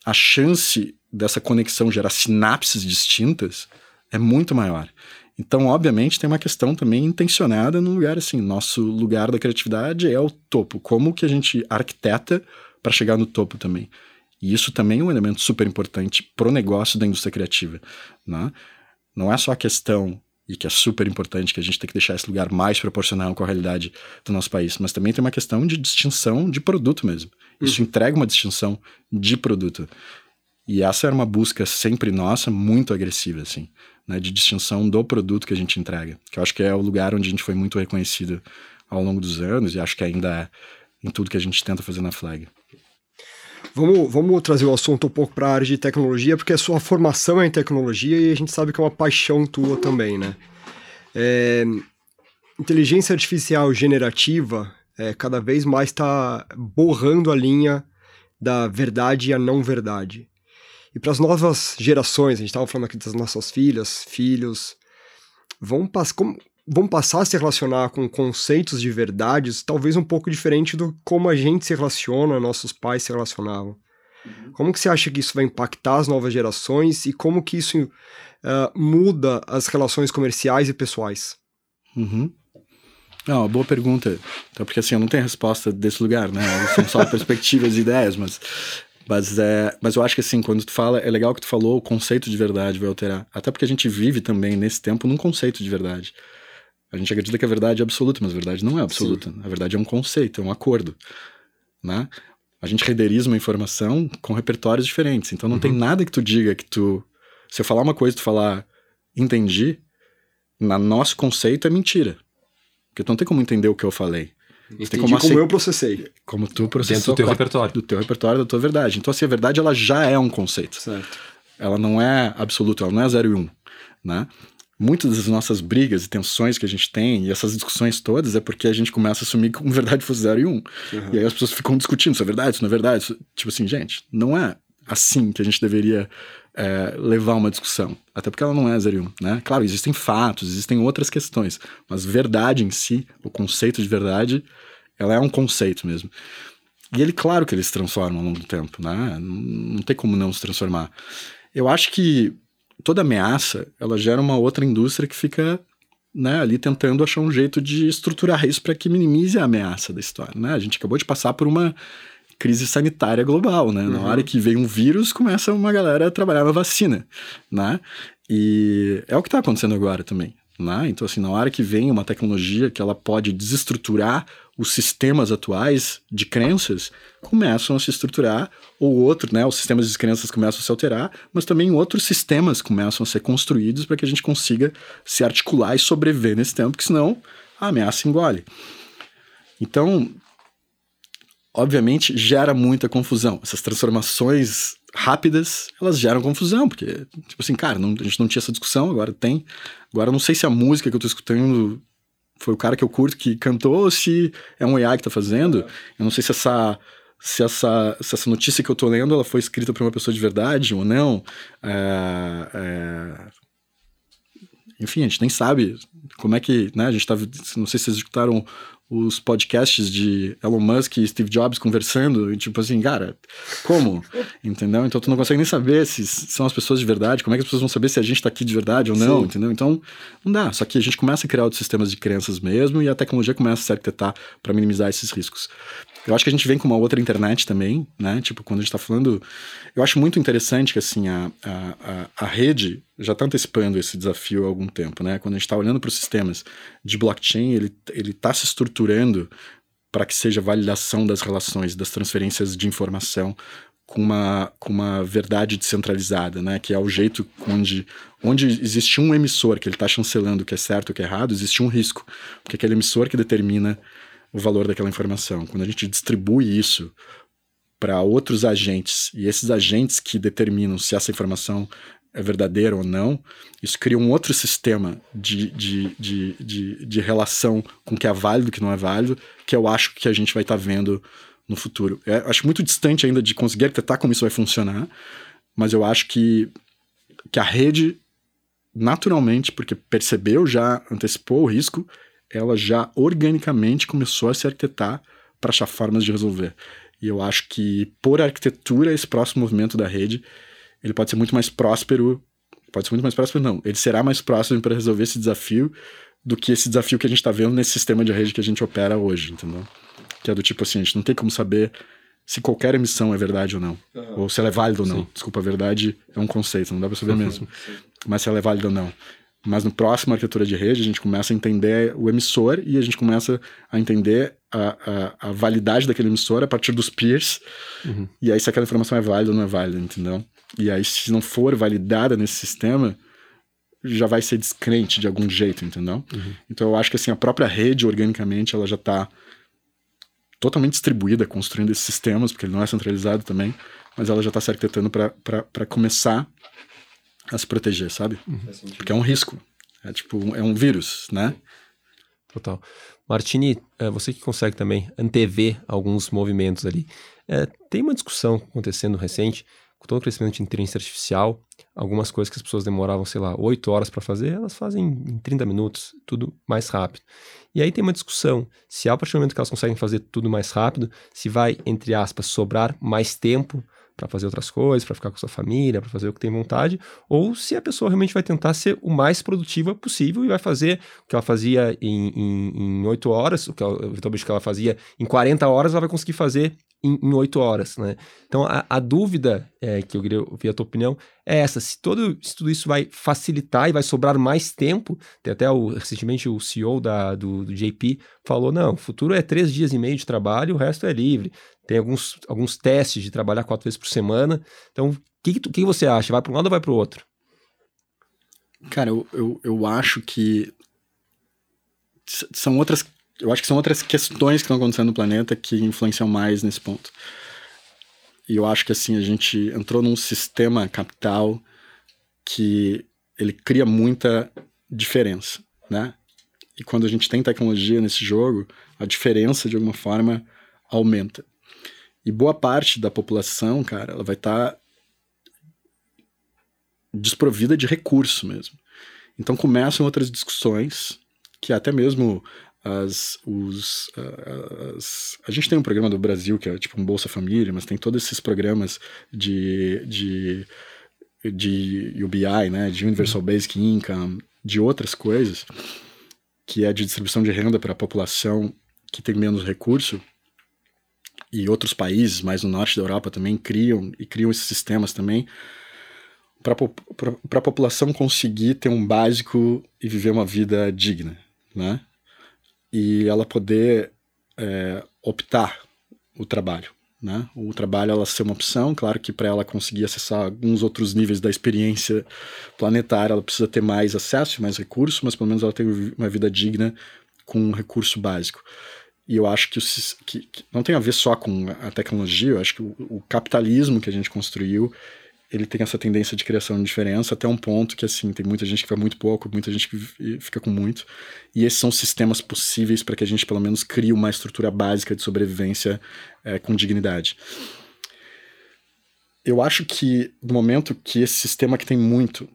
S1: a chance dessa conexão gerar sinapses distintas é muito maior. Então, obviamente, tem uma questão também intencionada no lugar assim, nosso lugar da criatividade é o topo. Como que a gente arquiteta para chegar no topo também? E isso também é um elemento super importante pro negócio da indústria criativa, né? Não é só a questão, e que é super importante, que a gente tem que deixar esse lugar mais proporcional com a realidade do nosso país, mas também tem uma questão de distinção de produto mesmo. Isso uhum. entrega uma distinção de produto. E essa era uma busca sempre nossa, muito agressiva, assim, né, de distinção do produto que a gente entrega. Que eu acho que é o lugar onde a gente foi muito reconhecido ao longo dos anos e acho que ainda é em tudo que a gente tenta fazer na Flag.
S2: Vamos, vamos trazer o assunto um pouco para a área de tecnologia, porque a sua formação é em tecnologia e a gente sabe que é uma paixão tua também, né? É, inteligência artificial generativa é, cada vez mais está borrando a linha da verdade e a não verdade. E para as novas gerações, a gente estava falando aqui das nossas filhas, filhos, vão, pass como, vão passar a se relacionar com conceitos de verdades talvez um pouco diferente do como a gente se relaciona, nossos pais se relacionavam. Uhum. Como que você acha que isso vai impactar as novas gerações e como que isso uh, muda as relações comerciais e pessoais?
S1: Uhum. Não, uma boa pergunta. Então, porque assim, eu não tenho resposta desse lugar, né? São só perspectivas e ideias, mas, mas, é, mas eu acho que assim, quando tu fala, é legal que tu falou, o conceito de verdade vai alterar. Até porque a gente vive também nesse tempo num conceito de verdade. A gente acredita que a verdade é absoluta, mas a verdade não é absoluta. Sim. A verdade é um conceito, é um acordo, né? A gente renderiza uma informação com repertórios diferentes. Então não uhum. tem nada que tu diga que tu. Se eu falar uma coisa e tu falar entendi, na nosso conceito é mentira. Porque tu não tem como entender o que eu falei.
S2: Entendi tem como, como eu processei.
S1: Como tu processou.
S3: Dentro do teu repertório.
S1: Do teu repertório, da tua verdade. Então, assim, a verdade ela já é um conceito.
S2: Certo.
S1: Ela não é absoluta, ela não é 0 e 1, um, né? Muitas das nossas brigas e tensões que a gente tem, e essas discussões todas, é porque a gente começa a assumir que como verdade fosse 0 e 1. Um. Uhum. E aí as pessoas ficam discutindo, isso é verdade, isso não é verdade. Isso... Tipo assim, gente, não é assim que a gente deveria é, levar uma discussão. Até porque ela não é 0 e 1, um, né? Claro, existem fatos, existem outras questões, mas verdade em si, o conceito de verdade, ela é um conceito mesmo. E ele, claro que ele se transforma ao longo do tempo, né? Não tem como não se transformar. Eu acho que toda ameaça, ela gera uma outra indústria que fica né, ali tentando achar um jeito de estruturar isso para que minimize a ameaça da história, né? A gente acabou de passar por uma crise sanitária global, né? Uhum. Na hora que vem um vírus, começa uma galera a trabalhar na vacina, né? E é o que está acontecendo agora também, né? Então, assim, na hora que vem uma tecnologia que ela pode desestruturar os sistemas atuais de crenças, começam a se estruturar, ou outro, né? Os sistemas de crenças começam a se alterar, mas também outros sistemas começam a ser construídos para que a gente consiga se articular e sobreviver nesse tempo, porque senão a ameaça engole. Então, obviamente, gera muita confusão. Essas transformações rápidas, elas geram confusão, porque, tipo assim, cara, não, a gente não tinha essa discussão, agora tem. Agora, não sei se a música que eu tô escutando foi o cara que eu curto que cantou ou se é um AI que tá fazendo. Eu não sei se essa. Se essa, se essa notícia que eu tô lendo ela foi escrita por uma pessoa de verdade ou não. É, é... Enfim, a gente nem sabe como é que. Né, a gente tá. Não sei se vocês escutaram os podcasts de Elon Musk e Steve Jobs conversando, e tipo assim, cara, como? entendeu? Então tu não consegue nem saber se são as pessoas de verdade, como é que as pessoas vão saber se a gente tá aqui de verdade ou não, Sim. entendeu? Então, não dá. Só que a gente começa a criar outros sistemas de crenças mesmo e a tecnologia começa a se arquitetar para minimizar esses riscos. Eu acho que a gente vem com uma outra internet também, né? Tipo, quando a gente está falando. Eu acho muito interessante que, assim, a, a, a rede já está antecipando esse desafio há algum tempo, né? Quando a gente está olhando para os sistemas de blockchain, ele está se estruturando para que seja validação das relações, das transferências de informação com uma, com uma verdade descentralizada, né? Que é o jeito onde, onde existe um emissor que ele está chancelando o que é certo o que é errado, existe um risco. Porque aquele emissor que determina o valor daquela informação. Quando a gente distribui isso para outros agentes e esses agentes que determinam se essa informação é verdadeira ou não, isso cria um outro sistema de, de, de, de, de relação com o que é válido e o que não é válido, que eu acho que a gente vai estar tá vendo no futuro. É, acho muito distante ainda de conseguir arquitetar como isso vai funcionar, mas eu acho que, que a rede, naturalmente, porque percebeu já, antecipou o risco, ela já organicamente começou a se arquitetar para achar formas de resolver. E eu acho que, por arquitetura, esse próximo movimento da rede, ele pode ser muito mais próspero. Pode ser muito mais próspero, não. Ele será mais próximo para resolver esse desafio do que esse desafio que a gente está vendo nesse sistema de rede que a gente opera hoje, entendeu? Que é do tipo assim, a gente não tem como saber se qualquer emissão é verdade ou não. Uhum. Ou se ela é válida ou não. Sim. Desculpa, a verdade é um conceito, não dá para saber uhum. mesmo. Mas se ela é válida ou não. Mas no próximo arquitetura de rede, a gente começa a entender o emissor e a gente começa a entender a, a, a validade daquele emissor a partir dos peers. Uhum. E aí, se aquela informação é válida ou não é válida, entendeu? E aí, se não for validada nesse sistema, já vai ser descrente de algum jeito, entendeu? Uhum. Então, eu acho que assim, a própria rede, organicamente, ela já está totalmente distribuída, construindo esses sistemas, porque ele não é centralizado também, mas ela já está se arquitetando para começar a se proteger, sabe? Uhum. Porque é um risco. É tipo, é um vírus, né?
S3: Total. Martini, é, você que consegue também antever alguns movimentos ali. É, tem uma discussão acontecendo recente, com todo o crescimento de inteligência artificial, algumas coisas que as pessoas demoravam, sei lá, 8 horas para fazer, elas fazem em 30 minutos, tudo mais rápido. E aí tem uma discussão se a partir do momento que elas conseguem fazer tudo mais rápido, se vai, entre aspas, sobrar mais tempo para fazer outras coisas, para ficar com sua família, para fazer o que tem vontade, ou se a pessoa realmente vai tentar ser o mais produtiva possível e vai fazer o que ela fazia em oito horas, o que eventualmente que ela fazia em 40 horas, ela vai conseguir fazer em oito horas, né? Então, a, a dúvida é, que eu queria ouvir a tua opinião é essa, se, todo, se tudo isso vai facilitar e vai sobrar mais tempo, tem até o, recentemente o CEO da, do, do JP falou, não, o futuro é três dias e meio de trabalho, o resto é livre. Tem alguns, alguns testes de trabalhar quatro vezes por semana. Então, o que, que, que, você acha? Vai para um lado ou vai para o outro?
S1: Cara, eu, eu, eu acho que são outras eu acho que são outras questões que estão acontecendo no planeta que influenciam mais nesse ponto. E eu acho que assim a gente entrou num sistema capital que ele cria muita diferença, né? E quando a gente tem tecnologia nesse jogo, a diferença de alguma forma aumenta. E boa parte da população, cara, ela vai estar tá desprovida de recurso mesmo. Então começam outras discussões que até mesmo as, os, as, a gente tem um programa do Brasil que é tipo um Bolsa Família, mas tem todos esses programas de, de, de UBI, né, de Universal uhum. Basic Income, de outras coisas, que é de distribuição de renda para a população que tem menos recurso, e outros países, mais no norte da Europa também, criam e criam esses sistemas também, para a população conseguir ter um básico e viver uma vida digna, né? E ela poder é, optar o trabalho. Né? O trabalho ela ser uma opção, claro que para ela conseguir acessar alguns outros níveis da experiência planetária, ela precisa ter mais acesso, mais recursos, mas pelo menos ela tem uma vida digna com um recurso básico. E eu acho que, o, que, que não tem a ver só com a tecnologia, eu acho que o, o capitalismo que a gente construiu ele tem essa tendência de criação de diferença até um ponto que, assim, tem muita gente que vai muito pouco, muita gente que fica com muito. E esses são sistemas possíveis para que a gente, pelo menos, crie uma estrutura básica de sobrevivência é, com dignidade. Eu acho que no momento que esse sistema que tem muito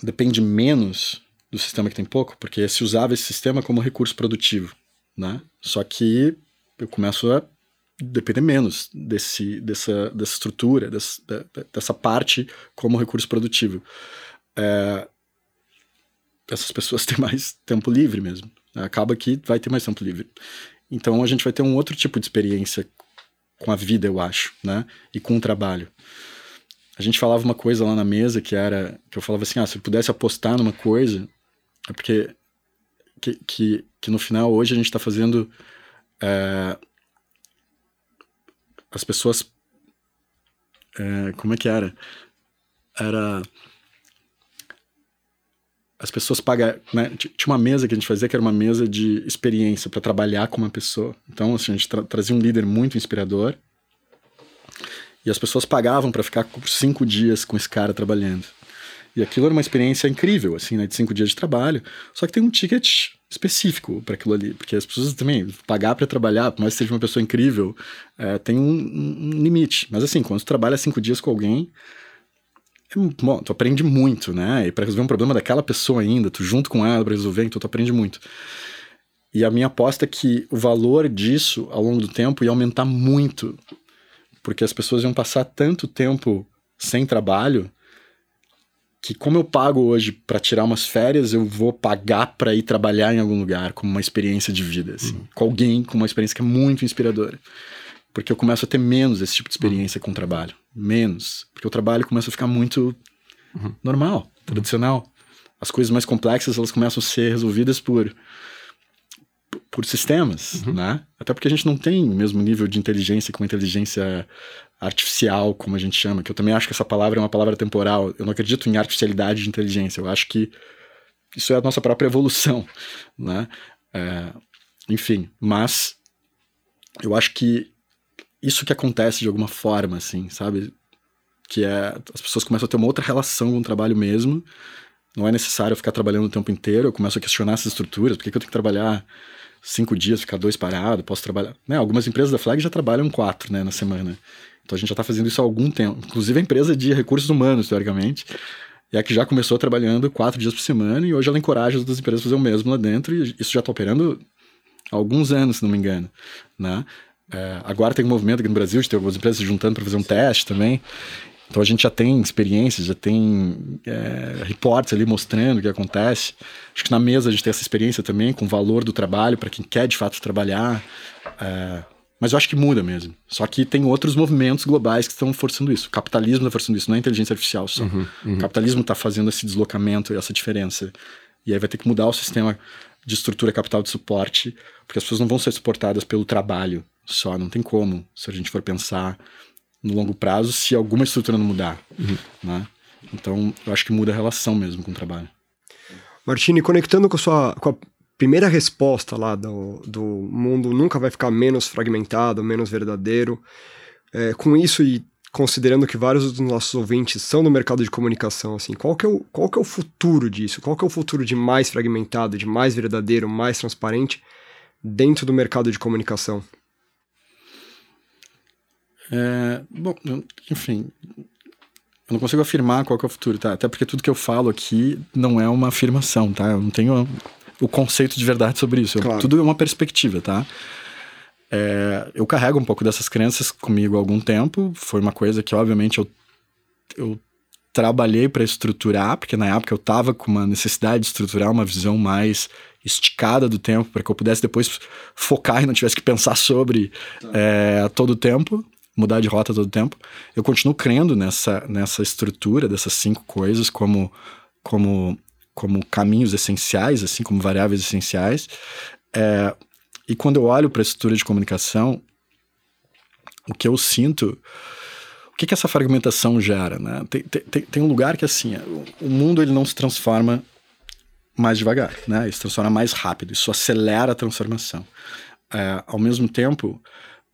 S1: depende menos do sistema que tem pouco, porque se usava esse sistema como recurso produtivo, né? Só que eu começo a depender menos desse, dessa, dessa estrutura, dessa, dessa parte como recurso produtivo. É, essas pessoas têm mais tempo livre mesmo. Acaba que vai ter mais tempo livre. Então a gente vai ter um outro tipo de experiência com a vida, eu acho, né? E com o trabalho. A gente falava uma coisa lá na mesa que era que eu falava assim, ah, se eu pudesse apostar numa coisa, é porque que, que, que no final hoje a gente está fazendo é, as pessoas. É, como é que era? Era. As pessoas pagam. Né? Tinha uma mesa que a gente fazia que era uma mesa de experiência para trabalhar com uma pessoa. Então, assim, a gente tra trazia um líder muito inspirador. E as pessoas pagavam para ficar cinco dias com esse cara trabalhando. E aquilo era uma experiência incrível, assim, né, de cinco dias de trabalho. Só que tem um ticket específico para aquilo ali, porque as pessoas também pagar para trabalhar, por mais que seja uma pessoa incrível, é, tem um, um, limite. Mas assim, quando tu trabalha cinco dias com alguém, é, bom, tu aprende muito, né? E para resolver um problema daquela pessoa ainda, tu junto com ela para resolver, então tu aprende muito. E a minha aposta é que o valor disso ao longo do tempo ia aumentar muito, porque as pessoas iam passar tanto tempo sem trabalho que como eu pago hoje para tirar umas férias, eu vou pagar para ir trabalhar em algum lugar como uma experiência de vida, assim, uhum. com alguém com uma experiência que é muito inspiradora. Porque eu começo a ter menos esse tipo de experiência uhum. com o trabalho, menos, porque o trabalho começa a ficar muito uhum. normal, tradicional. As coisas mais complexas, elas começam a ser resolvidas por por sistemas, uhum. né? Até porque a gente não tem o mesmo nível de inteligência com inteligência artificial, como a gente chama, que eu também acho que essa palavra é uma palavra temporal. Eu não acredito em artificialidade de inteligência. Eu acho que isso é a nossa própria evolução, né? É, enfim, mas eu acho que isso que acontece de alguma forma, assim, sabe? Que é as pessoas começam a ter uma outra relação com o trabalho mesmo. Não é necessário ficar trabalhando o tempo inteiro. Eu começo a questionar essas estruturas. Por que, que eu tenho que trabalhar cinco dias, ficar dois parado? Posso trabalhar? Né? Algumas empresas da Flag já trabalham quatro, né, na semana. Então a gente já está fazendo isso há algum tempo. Inclusive a empresa de recursos humanos, teoricamente, é a que já começou trabalhando quatro dias por semana e hoje ela encoraja as outras empresas a fazer o mesmo lá dentro e isso já está operando há alguns anos, se não me engano, né? É, agora tem um movimento aqui no Brasil de ter algumas empresas se juntando para fazer um teste também. Então a gente já tem experiências, já tem é, reportes ali mostrando o que acontece. Acho que na mesa a gente tem essa experiência também com o valor do trabalho para quem quer de fato trabalhar. É, mas eu acho que muda mesmo. Só que tem outros movimentos globais que estão forçando isso. O capitalismo está forçando isso, não é inteligência artificial só. Uhum, uhum. O capitalismo está fazendo esse deslocamento e essa diferença. E aí vai ter que mudar o sistema de estrutura capital de suporte, porque as pessoas não vão ser suportadas pelo trabalho só. Não tem como, se a gente for pensar no longo prazo se alguma estrutura não mudar. Uhum. Né? Então, eu acho que muda a relação mesmo com o trabalho.
S2: Martini, conectando com a sua com a primeira resposta lá do, do mundo nunca vai ficar menos fragmentado, menos verdadeiro, é, com isso e considerando que vários dos nossos ouvintes são no mercado de comunicação, assim, qual que, é o, qual que é o futuro disso? Qual que é o futuro de mais fragmentado, de mais verdadeiro, mais transparente dentro do mercado de comunicação?
S1: É, bom, enfim, eu não consigo afirmar qual é o futuro, tá? Até porque tudo que eu falo aqui não é uma afirmação, tá? Eu não tenho o conceito de verdade sobre isso. Claro. Tudo é uma perspectiva, tá? É, eu carrego um pouco dessas crenças comigo há algum tempo. Foi uma coisa que, obviamente, eu, eu trabalhei para estruturar, porque na época eu estava com uma necessidade de estruturar uma visão mais esticada do tempo, para que eu pudesse depois focar e não tivesse que pensar sobre tá. é, todo o tempo mudar de rota todo tempo. Eu continuo crendo nessa, nessa estrutura dessas cinco coisas como, como, como caminhos essenciais, assim como variáveis essenciais. É, e quando eu olho para a estrutura de comunicação, o que eu sinto, o que, que essa fragmentação gera? Né? Tem, tem, tem um lugar que assim, o mundo ele não se transforma mais devagar, né? Ele se transforma mais rápido, isso acelera a transformação. É, ao mesmo tempo,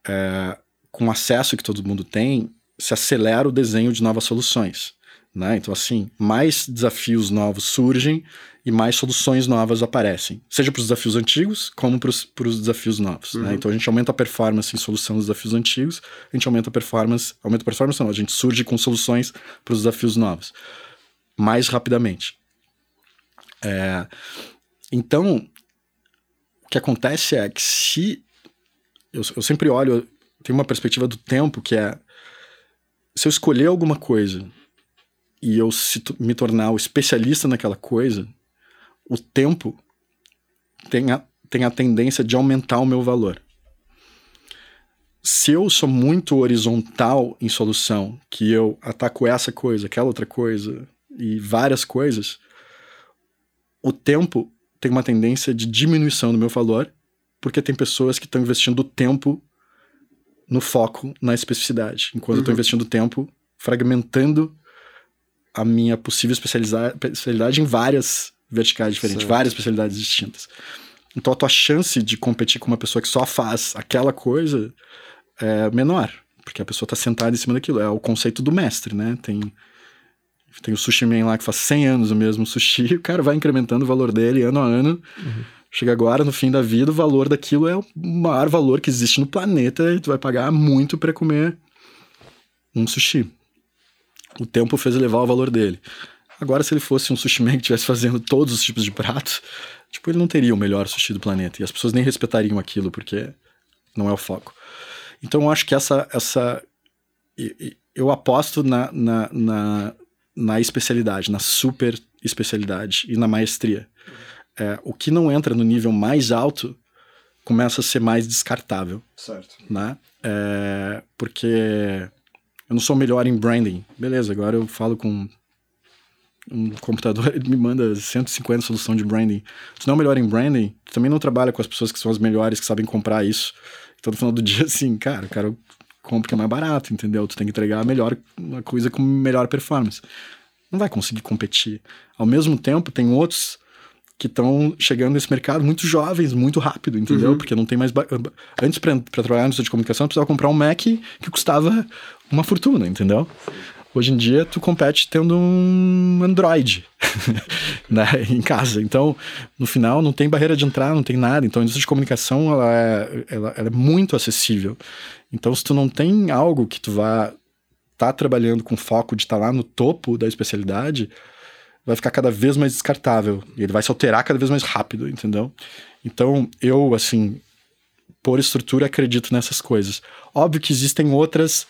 S1: é, com o acesso que todo mundo tem, se acelera o desenho de novas soluções. Né? Então, assim, mais desafios novos surgem e mais soluções novas aparecem, seja para os desafios antigos, como para os desafios novos. Né? Uhum. Né? Então, a gente aumenta a performance em solução dos desafios antigos, a gente aumenta a performance, aumenta a performance, não, a gente surge com soluções para os desafios novos, mais rapidamente. É, então, o que acontece é que se. Eu, eu sempre olho tem uma perspectiva do tempo que é se eu escolher alguma coisa e eu me tornar o especialista naquela coisa, o tempo tem a, tem a tendência de aumentar o meu valor. Se eu sou muito horizontal em solução, que eu ataco essa coisa, aquela outra coisa e várias coisas, o tempo tem uma tendência de diminuição do meu valor, porque tem pessoas que estão investindo tempo no foco, na especificidade. Enquanto uhum. eu estou investindo tempo fragmentando a minha possível especialidade em várias verticais diferentes, certo. várias especialidades distintas. Então a tua chance de competir com uma pessoa que só faz aquela coisa é menor, porque a pessoa está sentada em cima daquilo. É o conceito do mestre, né? Tem, tem o sushi man lá que faz 100 anos o mesmo sushi, o cara vai incrementando o valor dele ano a ano. Uhum Chega agora, no fim da vida, o valor daquilo é o maior valor que existe no planeta e tu vai pagar muito para comer um sushi. O tempo fez elevar o valor dele. Agora, se ele fosse um sushi man que estivesse fazendo todos os tipos de pratos, tipo, ele não teria o melhor sushi do planeta. E as pessoas nem respeitariam aquilo, porque não é o foco. Então, eu acho que essa. essa eu aposto na, na, na, na especialidade, na super especialidade e na maestria é, o que não entra no nível mais alto começa a ser mais descartável.
S2: Certo.
S1: Né? É, porque eu não sou melhor em branding. Beleza, agora eu falo com um computador, ele me manda 150 solução de branding. Tu não é melhor em branding, tu também não trabalha com as pessoas que são as melhores, que sabem comprar isso. Então, no final do dia, assim, cara, o cara compra que é mais barato, entendeu? Tu tem que entregar a melhor, uma coisa com melhor performance. Não vai conseguir competir. Ao mesmo tempo, tem outros que estão chegando nesse mercado muito jovens, muito rápido, entendeu? Uhum. Porque não tem mais. Antes, para trabalhar no setor de comunicação, precisava comprar um Mac que custava uma fortuna, entendeu? Hoje em dia, tu compete tendo um Android né, em casa. Então, no final, não tem barreira de entrada, não tem nada. Então, a indústria de comunicação ela é, ela, ela é muito acessível. Então, se tu não tem algo que tu vá estar tá trabalhando com foco de estar tá lá no topo da especialidade, vai ficar cada vez mais descartável. E ele vai se alterar cada vez mais rápido, entendeu? Então, eu, assim, por estrutura, acredito nessas coisas. Óbvio que existem outras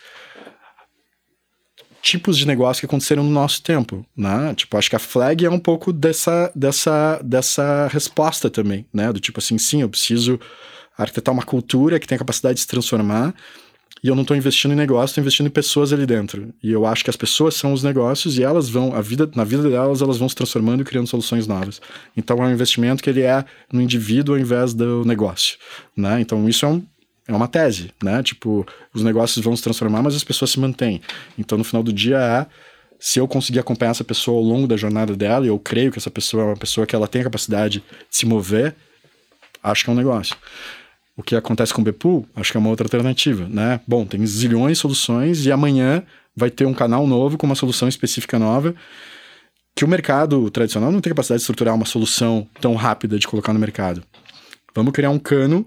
S1: tipos de negócio que aconteceram no nosso tempo, né? Tipo, acho que a flag é um pouco dessa, dessa, dessa resposta também, né? Do tipo assim, sim, eu preciso arquitetar uma cultura que tem a capacidade de se transformar e eu não estou investindo em negócio, estou investindo em pessoas ali dentro. E eu acho que as pessoas são os negócios e elas vão, a vida, na vida delas, elas vão se transformando e criando soluções novas. Então é um investimento que ele é no indivíduo ao invés do negócio, né? Então isso é um, é uma tese, né? Tipo, os negócios vão se transformar, mas as pessoas se mantêm. Então, no final do dia, é se eu conseguir acompanhar essa pessoa ao longo da jornada dela, e eu creio que essa pessoa é uma pessoa que ela tem a capacidade de se mover, acho que é um negócio. O que acontece com o Bepool, acho que é uma outra alternativa, né? Bom, tem zilhões de soluções e amanhã vai ter um canal novo com uma solução específica nova que o mercado tradicional não tem capacidade de estruturar uma solução tão rápida de colocar no mercado. Vamos criar um cano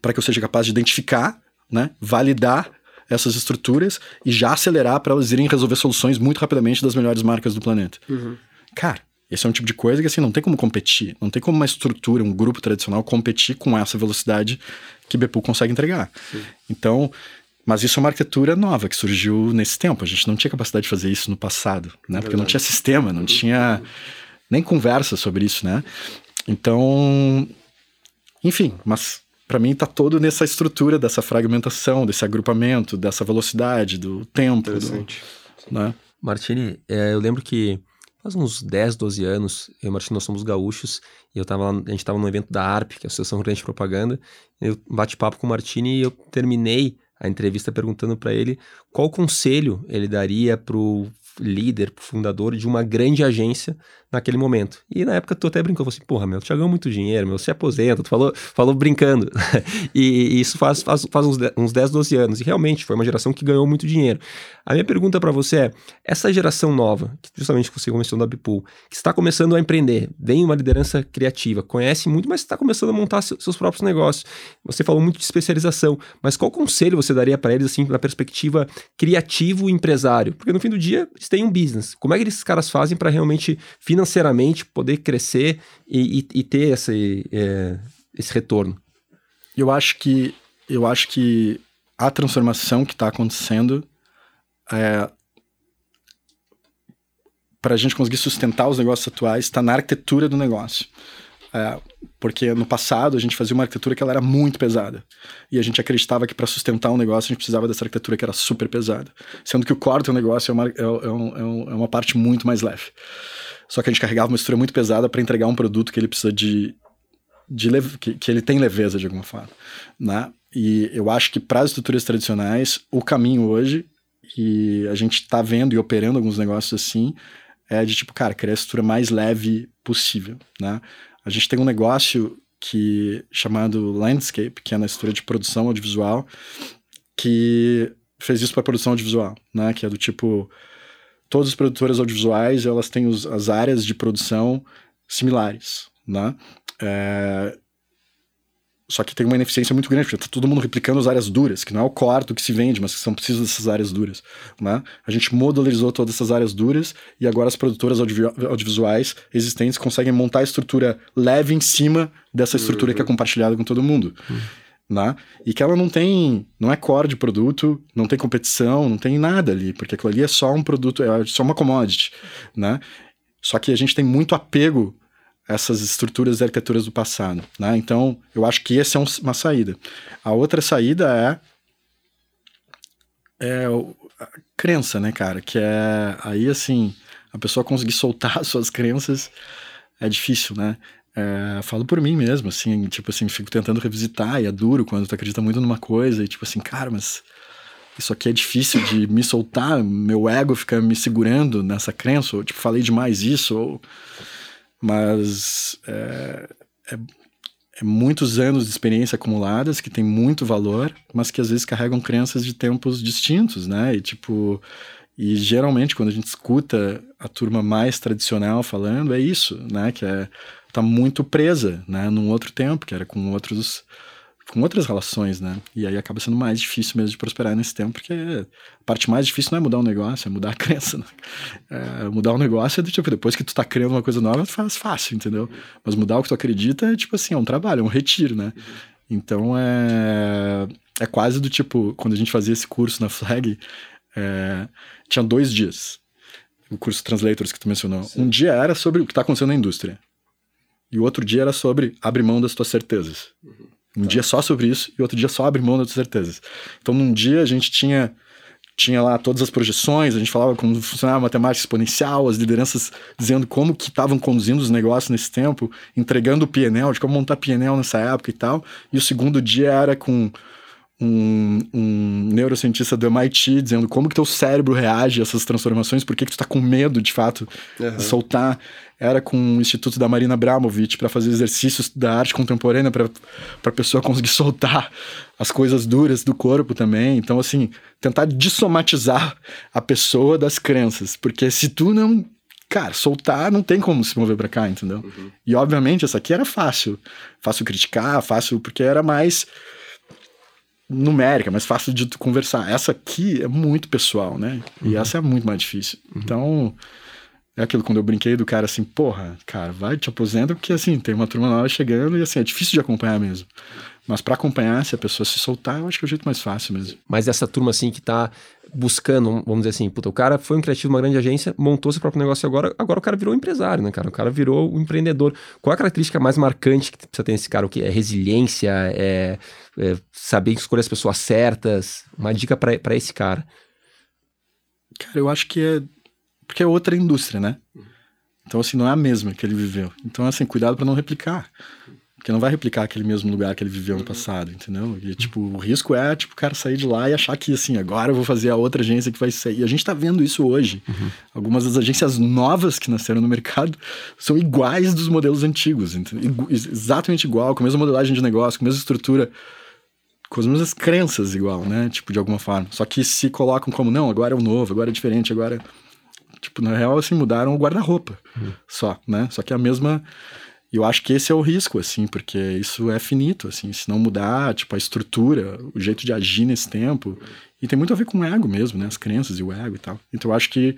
S1: para que eu seja capaz de identificar, né, validar essas estruturas e já acelerar para elas irem resolver soluções muito rapidamente das melhores marcas do planeta. Uhum. Cara, esse é um tipo de coisa que assim não tem como competir, não tem como uma estrutura, um grupo tradicional competir com essa velocidade que Bepu consegue entregar. Sim. Então, mas isso é uma arquitetura nova que surgiu nesse tempo. A gente não tinha capacidade de fazer isso no passado, né? Porque não tinha sistema, não tinha nem conversa sobre isso, né? Então, enfim, mas para mim está todo nessa estrutura dessa fragmentação, desse agrupamento, dessa velocidade, do tempo. Interessante. Do, né?
S3: Martini, é, eu lembro que faz uns 10, 12 anos, eu e o Martini, nós somos gaúchos, e eu tava lá, a gente estava no evento da ARP, que é a Associação Rio de Propaganda, eu bate papo com o Martini e eu terminei a entrevista perguntando para ele qual conselho ele daria para o líder, fundador de uma grande agência naquele momento. E na época tu até brincou, falou assim, porra, meu, tu já ganhou muito dinheiro, meu, você aposenta, tu falou, falou brincando. e, e, isso faz, faz, faz uns, 10, uns 10, 12 anos. E realmente foi uma geração que ganhou muito dinheiro. A minha pergunta para você é, essa geração nova, que justamente você começou da Bipool, que está começando a empreender, vem uma liderança criativa, conhece muito, mas está começando a montar seus próprios negócios. Você falou muito de especialização, mas qual conselho você daria para eles, assim, na perspectiva criativo empresário? Porque no fim do dia, eles têm um business. Como é que esses caras fazem para realmente financeiramente poder crescer e, e, e ter esse, é, esse retorno?
S1: Eu acho que eu acho que a transformação que está acontecendo é, para a gente conseguir sustentar os negócios atuais está na arquitetura do negócio. É, porque no passado a gente fazia uma arquitetura que ela era muito pesada. E a gente acreditava que para sustentar um negócio a gente precisava dessa arquitetura que era super pesada. Sendo que o core negócio é uma, é, é, é, um, é uma parte muito mais leve. Só que a gente carregava uma estrutura muito pesada para entregar um produto que ele precisa de. de leve, que, que ele tem leveza de alguma forma. Né? E eu acho que para as estruturas tradicionais, o caminho hoje, e a gente está vendo e operando alguns negócios assim, é de tipo, cara, criar a estrutura mais leve possível. Né? A gente tem um negócio que chamado Landscape, que é na estrutura de produção audiovisual, que fez isso para produção audiovisual, né? Que é do tipo todas as produtoras audiovisuais elas têm os, as áreas de produção similares, né? É, só que tem uma ineficiência muito grande, porque tá todo mundo replicando as áreas duras, que não é o quarto que se vende, mas que são precisas dessas áreas duras. Né? A gente modularizou todas essas áreas duras e agora as produtoras audiovisuais existentes conseguem montar a estrutura leve em cima dessa estrutura uhum. que é uhum. compartilhada com todo mundo. Uhum. Né? E que ela não tem, não é core de produto, não tem competição, não tem nada ali, porque aquilo ali é só um produto, é só uma commodity, né? Só que a gente tem muito apego essas estruturas e arquiteturas do passado. Né? Então, eu acho que essa é um, uma saída. A outra saída é, é a crença, né, cara? Que é aí assim, a pessoa conseguir soltar as suas crenças é difícil, né? É, falo por mim mesmo, assim, tipo assim, fico tentando revisitar e é duro quando tu acredita muito numa coisa e tipo assim, cara, mas isso aqui é difícil de me soltar, meu ego fica me segurando nessa crença, ou tipo, falei demais isso, ou mas é, é, é, muitos anos de experiência acumuladas que tem muito valor, mas que às vezes carregam crenças de tempos distintos, né? E tipo, e geralmente quando a gente escuta a turma mais tradicional falando, é isso, né? Que é tá muito presa, né? Num outro tempo, que era com outros com outras relações, né? E aí acaba sendo mais difícil mesmo de prosperar nesse tempo, porque a parte mais difícil não é mudar um negócio, é mudar a crença. Né? É, mudar um negócio é do tipo, depois que tu tá criando uma coisa nova, tu faz fácil, entendeu? Mas mudar o que tu acredita é tipo assim, é um trabalho, é um retiro, né? Então é, é quase do tipo, quando a gente fazia esse curso na Flag, é, tinha dois dias. O curso Translators que tu mencionou. Sim. Um dia era sobre o que está acontecendo na indústria. E o outro dia era sobre abrir mão das tuas certezas. Uhum. Um tá. dia só sobre isso e outro dia só abrir mão das certezas. Então, num dia a gente tinha tinha lá todas as projeções, a gente falava como funcionava a matemática exponencial, as lideranças dizendo como que estavam conduzindo os negócios nesse tempo, entregando o PNL, de como montar PNL nessa época e tal. E o segundo dia era com um, um, neurocientista do MIT dizendo como que teu cérebro reage a essas transformações, por que, que tu tá com medo, de fato, uhum. de soltar. Era com o Instituto da Marina Abramovic para fazer exercícios da arte contemporânea para a pessoa conseguir soltar as coisas duras do corpo também. Então, assim, tentar dissomatizar a pessoa das crenças, porque se tu não cara, soltar não tem como se mover para cá, entendeu? Uhum. E obviamente essa aqui era fácil, fácil criticar, fácil porque era mais numérica, mais fácil de conversar. Essa aqui é muito pessoal, né? E uhum. essa é muito mais difícil. Uhum. Então, é aquilo quando eu brinquei do cara assim, porra, cara, vai te aposenta porque assim, tem uma turma nova chegando e assim, é difícil de acompanhar mesmo. Mas para acompanhar, se a pessoa se soltar, eu acho que é o jeito mais fácil mesmo.
S3: Mas essa turma assim que tá buscando, vamos dizer assim, puta, o cara foi um criativo de uma grande agência, montou seu próprio negócio agora, agora o cara virou um empresário, né, cara? O cara virou um empreendedor. Qual é a característica mais marcante que precisa ter nesse cara? O que é resiliência, é, é saber escolher as pessoas certas? Uma dica para esse cara.
S1: Cara, eu acho que é porque é outra indústria, né? Então assim, não é a mesma que ele viveu. Então assim, cuidado para não replicar. Porque não vai replicar aquele mesmo lugar que ele viveu no uhum. passado, entendeu? E, tipo, o risco é, tipo, o cara sair de lá e achar que, assim, agora eu vou fazer a outra agência que vai sair. E a gente tá vendo isso hoje. Uhum. Algumas das agências novas que nasceram no mercado são iguais dos modelos antigos. Entendeu? Exatamente igual, com a mesma modelagem de negócio, com a mesma estrutura com as mesmas crenças igual, né? Tipo, de alguma forma. Só que se colocam como, não, agora é o novo, agora é diferente, agora... Tipo, na real, assim, mudaram o guarda-roupa uhum. só, né? Só que é a mesma eu acho que esse é o risco, assim, porque isso é finito, assim, se não mudar, tipo, a estrutura, o jeito de agir nesse tempo. E tem muito a ver com o ego mesmo, né? As crenças e o ego e tal. Então eu acho que,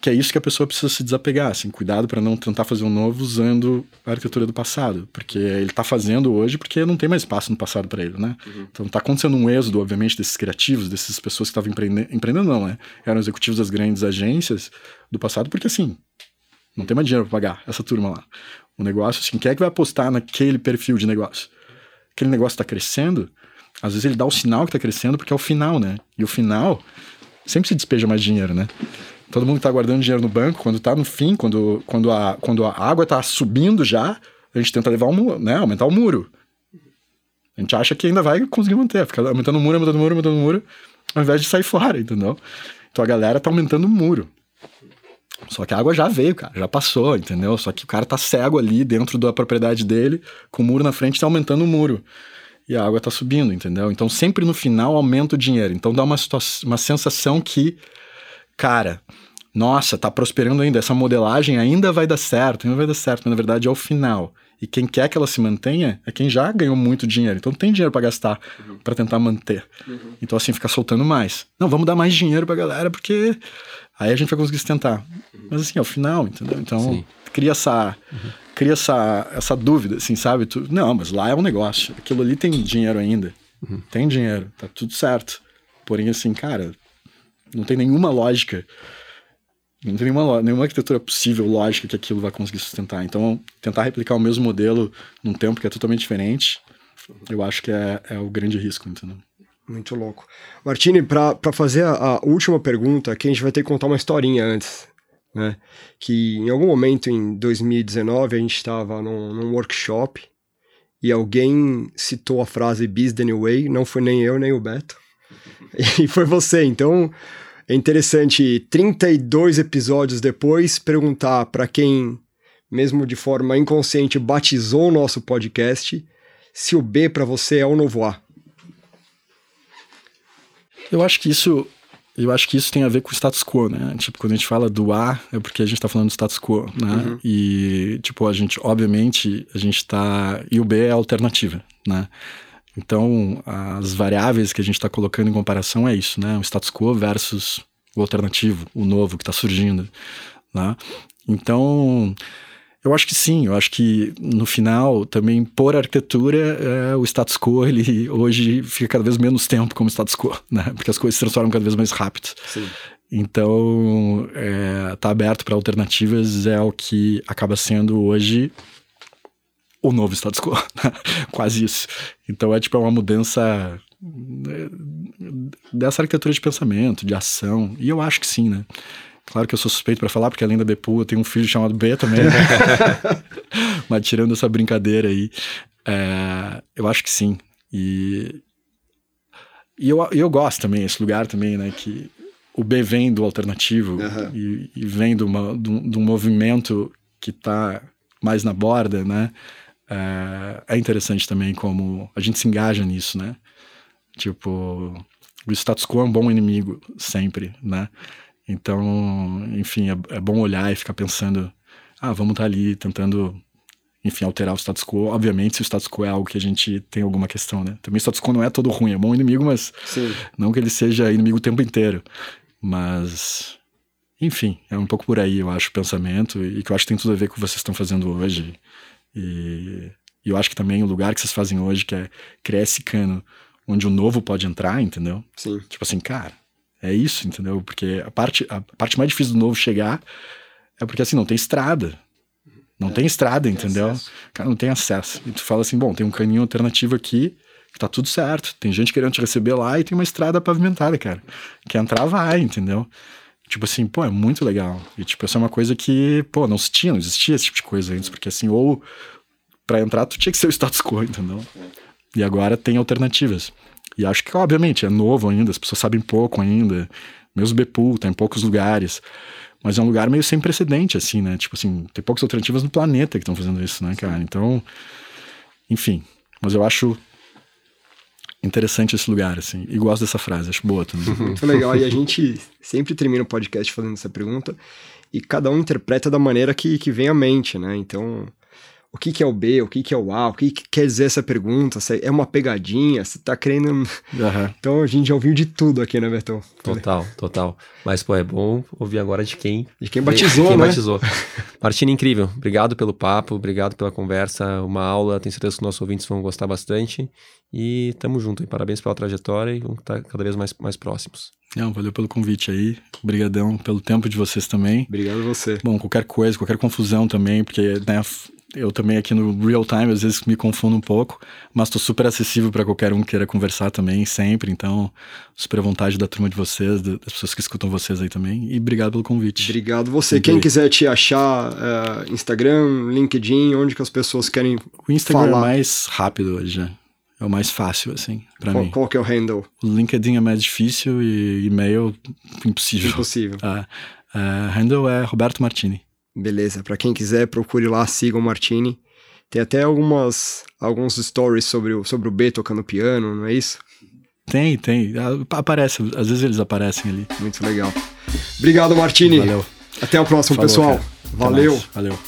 S1: que é isso que a pessoa precisa se desapegar, assim, cuidado para não tentar fazer um novo usando a arquitetura do passado, porque ele tá fazendo hoje porque não tem mais espaço no passado para ele, né? Uhum. Então tá acontecendo um êxodo, obviamente, desses criativos, dessas pessoas que estavam empreendendo, empreendendo não, né? Eram executivos das grandes agências do passado, porque assim, não tem mais dinheiro para pagar essa turma lá o negócio, assim, quem é que vai apostar naquele perfil de negócio? Aquele negócio está crescendo, às vezes ele dá o sinal que está crescendo porque é o final, né? E o final sempre se despeja mais dinheiro, né? Todo mundo está guardando dinheiro no banco, quando está no fim, quando, quando, a, quando a água está subindo já, a gente tenta levar um, né, aumentar o muro. A gente acha que ainda vai conseguir manter, fica aumentando o muro, aumentando o muro, aumentando o muro, ao invés de sair fora, entendeu? Então a galera tá aumentando o muro. Só que a água já veio, cara, já passou, entendeu? Só que o cara tá cego ali dentro da propriedade dele, com o muro na frente, tá aumentando o muro. E a água tá subindo, entendeu? Então sempre no final aumenta o dinheiro. Então dá uma, uma sensação que, cara, nossa, tá prosperando ainda, essa modelagem ainda vai dar certo, ainda vai dar certo, mas na verdade é o final. E quem quer que ela se mantenha é quem já ganhou muito dinheiro. Então tem dinheiro para gastar uhum. para tentar manter. Uhum. Então assim fica soltando mais. Não, vamos dar mais dinheiro pra galera porque Aí a gente vai conseguir sustentar. Mas assim, ao final, entendeu? Então, Sim. cria essa. Uhum. Cria essa, essa dúvida, assim, sabe? Tu, não, mas lá é um negócio. Aquilo ali tem dinheiro ainda. Uhum. Tem dinheiro, tá tudo certo. Porém, assim, cara, não tem nenhuma lógica. Não tem nenhuma, nenhuma arquitetura possível, lógica, que aquilo vai conseguir sustentar. Então, tentar replicar o mesmo modelo num tempo que é totalmente diferente, eu acho que é, é o grande risco, entendeu?
S2: Muito louco. Martini, para fazer a, a, última pergunta, aqui a gente vai ter que contar uma historinha antes. Né? Que em algum momento em 2019 a gente estava num, num, workshop e alguém citou a frase New Way, não foi nem eu nem o Beto, e foi você. Então é interessante, 32 episódios depois, perguntar para quem, mesmo de forma inconsciente, batizou o nosso podcast, se o B para você é o novo A.
S1: Eu acho que isso eu acho que isso tem a ver com o status quo, né? Tipo, quando a gente fala do A, é porque a gente tá falando do status quo, né? Uhum. E, tipo, a gente, obviamente, a gente tá. E o B é a alternativa, né? Então, as variáveis que a gente está colocando em comparação é isso, né? O status quo versus o alternativo, o novo que está surgindo, né? Então, Eu acho que sim, eu acho que no final também por arquitetura é, o status quo ele hoje fica cada vez menos tempo como status quo, né? Porque as coisas se transformam cada vez mais rápido.
S2: Sim.
S1: Então, é, tá aberto para alternativas é o que acaba sendo hoje o novo status quo, quase isso. Então é tipo é uma mudança né, dessa arquitetura de pensamento, de ação, e eu acho que sim, né? Claro que eu sou suspeito para falar, porque além da Bepu, eu tenho um filho chamado B também. Né? Mas tirando essa brincadeira aí, é, eu acho que sim. E, e eu, eu gosto também, esse lugar também, né? Que o B vem do alternativo uhum. e, e, vem de, uma, de, um, de um movimento que está mais na borda, né? É, é interessante também como a gente se engaja nisso, né? Tipo, o status quo é um bom inimigo, sempre, né? Então, enfim, é, é bom olhar e ficar pensando, ah, vamos estar tá ali tentando, enfim, alterar o status quo. Obviamente, se o status quo é algo que a gente tem alguma questão, né? Também o status quo não é todo ruim, é bom inimigo, mas
S2: Sim.
S1: não que ele seja inimigo o tempo inteiro. Mas, enfim, é um pouco por aí, eu acho, o pensamento, e que eu acho que tem tudo a ver com o que vocês estão fazendo hoje. E, e eu acho que também o lugar que vocês fazem hoje, que é criar esse cano onde o novo pode entrar, entendeu?
S2: Sim.
S1: Tipo assim, cara, é isso, entendeu? Porque a parte, a parte mais difícil do novo chegar é porque assim, não tem estrada. Não é, tem estrada, entendeu? Cara, não tem acesso. E tu fala assim, bom, tem um caminho alternativo aqui, que tá tudo certo. Tem gente querendo te receber lá e tem uma estrada pavimentada, cara. Quer entrar, vai, entendeu? Tipo assim, pô, é muito legal. E tipo, essa é uma coisa que, pô, não se tinha, não existia esse tipo de coisa antes, porque assim, ou para entrar tu tinha que ser o status quo, entendeu? E agora tem alternativas. E acho que, obviamente, é novo ainda, as pessoas sabem pouco ainda. Mesmo Bepul, tá em poucos lugares. Mas é um lugar meio sem precedente, assim, né? Tipo assim, tem poucas alternativas no planeta que estão fazendo isso, né, cara? Então, enfim. Mas eu acho interessante esse lugar, assim. E gosto dessa frase, acho boa também.
S2: Muito legal. E a gente sempre termina o podcast fazendo essa pergunta. E cada um interpreta da maneira que, que vem à mente, né? Então, o que, que é o B, o que, que é o A, o que, que quer dizer essa pergunta, se é uma pegadinha, você tá querendo... Uhum. Então a gente já ouviu de tudo aqui, né, Bertão?
S3: Total, total. Mas, pô, é bom ouvir agora de quem...
S2: De quem batizou, quem
S3: né? batizou. Martina, incrível. Obrigado pelo papo, obrigado pela conversa, uma aula, tenho certeza que os nossos ouvintes vão gostar bastante. E tamo junto, e parabéns pela trajetória e vamos estar cada vez mais, mais próximos.
S1: Não, valeu pelo convite aí. Obrigadão pelo tempo de vocês também.
S2: Obrigado a você.
S1: Bom, qualquer coisa, qualquer confusão também, porque né, eu também aqui no real time às vezes me confundo um pouco, mas estou super acessível para qualquer um que queira conversar também, sempre. Então, super à vontade da turma de vocês, das pessoas que escutam vocês aí também. E obrigado pelo convite.
S2: Obrigado você. Quem quiser te achar, uh, Instagram, LinkedIn, onde que as pessoas querem
S1: O Instagram
S2: falar?
S1: é mais rápido hoje, né? É o mais fácil, assim, para mim.
S2: Qual que é o handle?
S1: O LinkedIn é mais difícil e e-mail impossível.
S2: Impossível.
S1: Uh, handle é Roberto Martini.
S2: Beleza, para quem quiser, procure lá, siga o Martini. Tem até algumas alguns stories sobre o, sobre o B tocando piano, não é isso?
S1: Tem, tem. Ah, aparece, às vezes eles aparecem ali.
S2: Muito legal. Obrigado, Martini.
S1: Valeu.
S2: Até o próximo,
S1: Falou,
S2: pessoal. Valeu.
S1: Valeu.